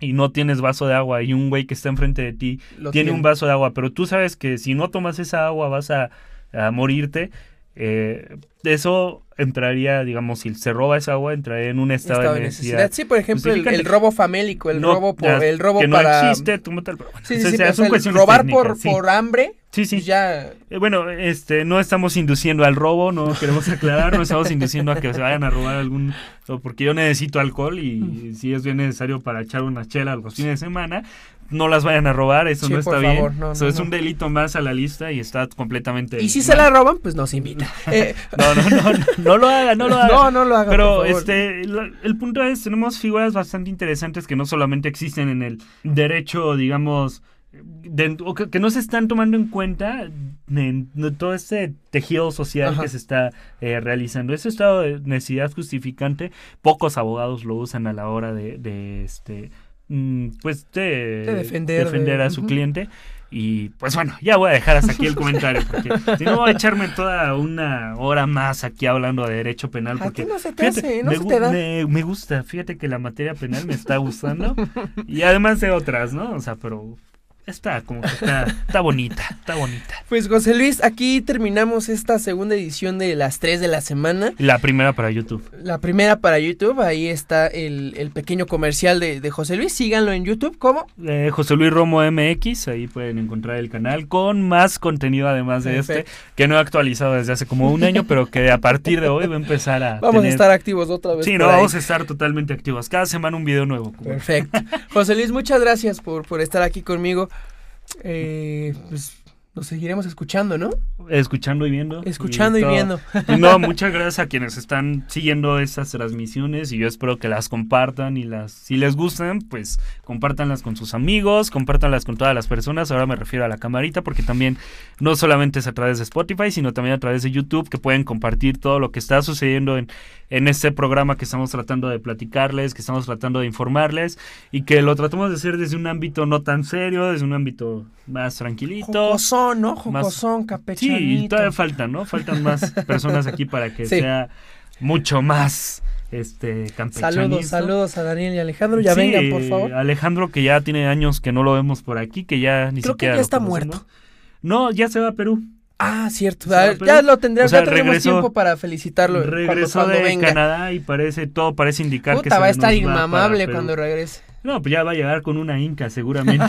y no tienes vaso de agua y un güey que está enfrente de ti Lo tiene un vaso de agua, pero tú sabes que si no tomas esa agua vas a, a morirte, eh, eso entraría, digamos, si se roba esa agua, entraría en un estado, Estado de necesidad. necesidad. Sí, por ejemplo, el, robo famélico, el No, robo por, el robo que no para existe como tal, pero bueno, Sí, o sí, sea, sí, o sea, cuestiones robar por, técnicas, sí. por hambre, Sí, sí. ya Eh, Bueno, este, no estamos induciendo al robo, no queremos aclarar, no estamos induciendo a que se vayan a robar algún, porque yo necesito alcohol y si es bien necesario para echar una chela los fines de semana, no las vayan a robar, eso Sí, no está bien, no, eso no, es no. un delito más a la lista y está completamente... Y si se la roban, pues nos invita. [laughs] Eh, No, no, no, no, no lo haga, no lo [laughs] haga. no, no lo hagan, Pero por favor. este, la- el punto es, tenemos figuras bastante interesantes que no solamente existen en el derecho, digamos, de- o que, que no se están tomando en cuenta en, en todo este tejido social Ajá. que se está eh, realizando. Ese estado de necesidad justificante, pocos abogados lo usan a la hora de, de, este, pues de, De defender, defender de- a su cliente. Y pues bueno, ya voy a dejar hasta aquí el comentario, porque si no voy a echarme toda una hora más aquí hablando de derecho penal. A Porque ti no se te hace, no me, se te da. me- me gusta, fíjate que la materia penal me está gustando. y además de otras, ¿no? O sea, pero está como que está, está bonita, está bonita. Pues José Luis, aquí terminamos esta segunda edición de las 3 de la semana. La primera para YouTube. La primera para YouTube, ahí está el, el pequeño comercial de, de José Luis. Síganlo en YouTube, ¿cómo? Eh, José Luis Romo MX, ahí pueden encontrar el canal con más contenido además de este, que no he actualizado desde hace como un año, pero que a partir de hoy va a empezar a... Vamos a estar activos otra vez. Sí, no, ahí. vamos a estar totalmente activos. Cada semana un video nuevo. Perfecto. [laughs] José Luis, muchas gracias por, por estar aquí conmigo. Eh, pues nos seguiremos escuchando, ¿no? Escuchando y viendo. Escuchando y, viendo. no, muchas gracias a quienes están siguiendo estas transmisiones y yo espero que las compartan y las, si les gustan, pues compártanlas con sus amigos, compártanlas con todas las personas. Ahora me refiero a la camarita porque también no solamente es a través de Spotify, sino también a través de YouTube que pueden compartir todo lo que está sucediendo en, en este programa que estamos tratando de platicarles, que estamos tratando de informarles y que lo tratamos de hacer desde un ámbito no tan serio, desde un ámbito más tranquilito. Jocosón, ¿no? Jocosón, capechanito. Sí, y todavía faltan, ¿no? Faltan más [laughs] personas aquí para que sea mucho más este Saludos, saludos a Daniel y Alejandro, ya vengan, por favor. Alejandro que ya tiene años que no lo vemos por aquí, que ya ni Creo siquiera que ya está muerto. No, ya se va a Perú. Ah, cierto. ya lo tendremos, tiempo para felicitarlo. Regresó de Canadá y parece, todo parece indicar que se va a estar inmamable cuando regrese. No, pues ya va a llegar con una inca seguramente.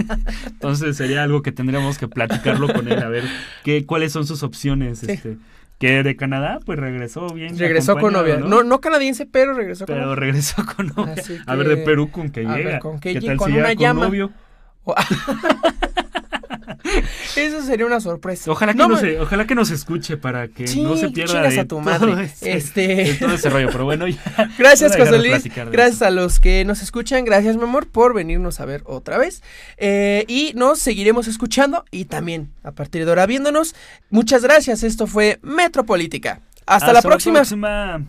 [laughs] Entonces sería algo que tendríamos que platicarlo con él, a ver qué, cuáles son sus opciones. Este, que de Canadá, pues regresó bien. Regresó con novia. ¿no? no, canadiense, pero regresó con novia. Pero regresó con novia. a ver, de Perú con que llega. con que ¿Qué con una llama. Novio? [laughs] [laughs] [laughs] Eso sería una sorpresa. Ojalá que, nos, ojalá que nos escuche para que no se pierda de a tu madre. este... todo ese rollo. Pero bueno, [laughs] Gracias, José Luis. Gracias a los que nos escuchan. Gracias, mi amor, por venirnos a ver otra vez. Eh, y nos seguiremos escuchando y también a partir de ahora viéndonos. Muchas gracias. Esto fue Metropolítica. Hasta, la próxima. La próxima.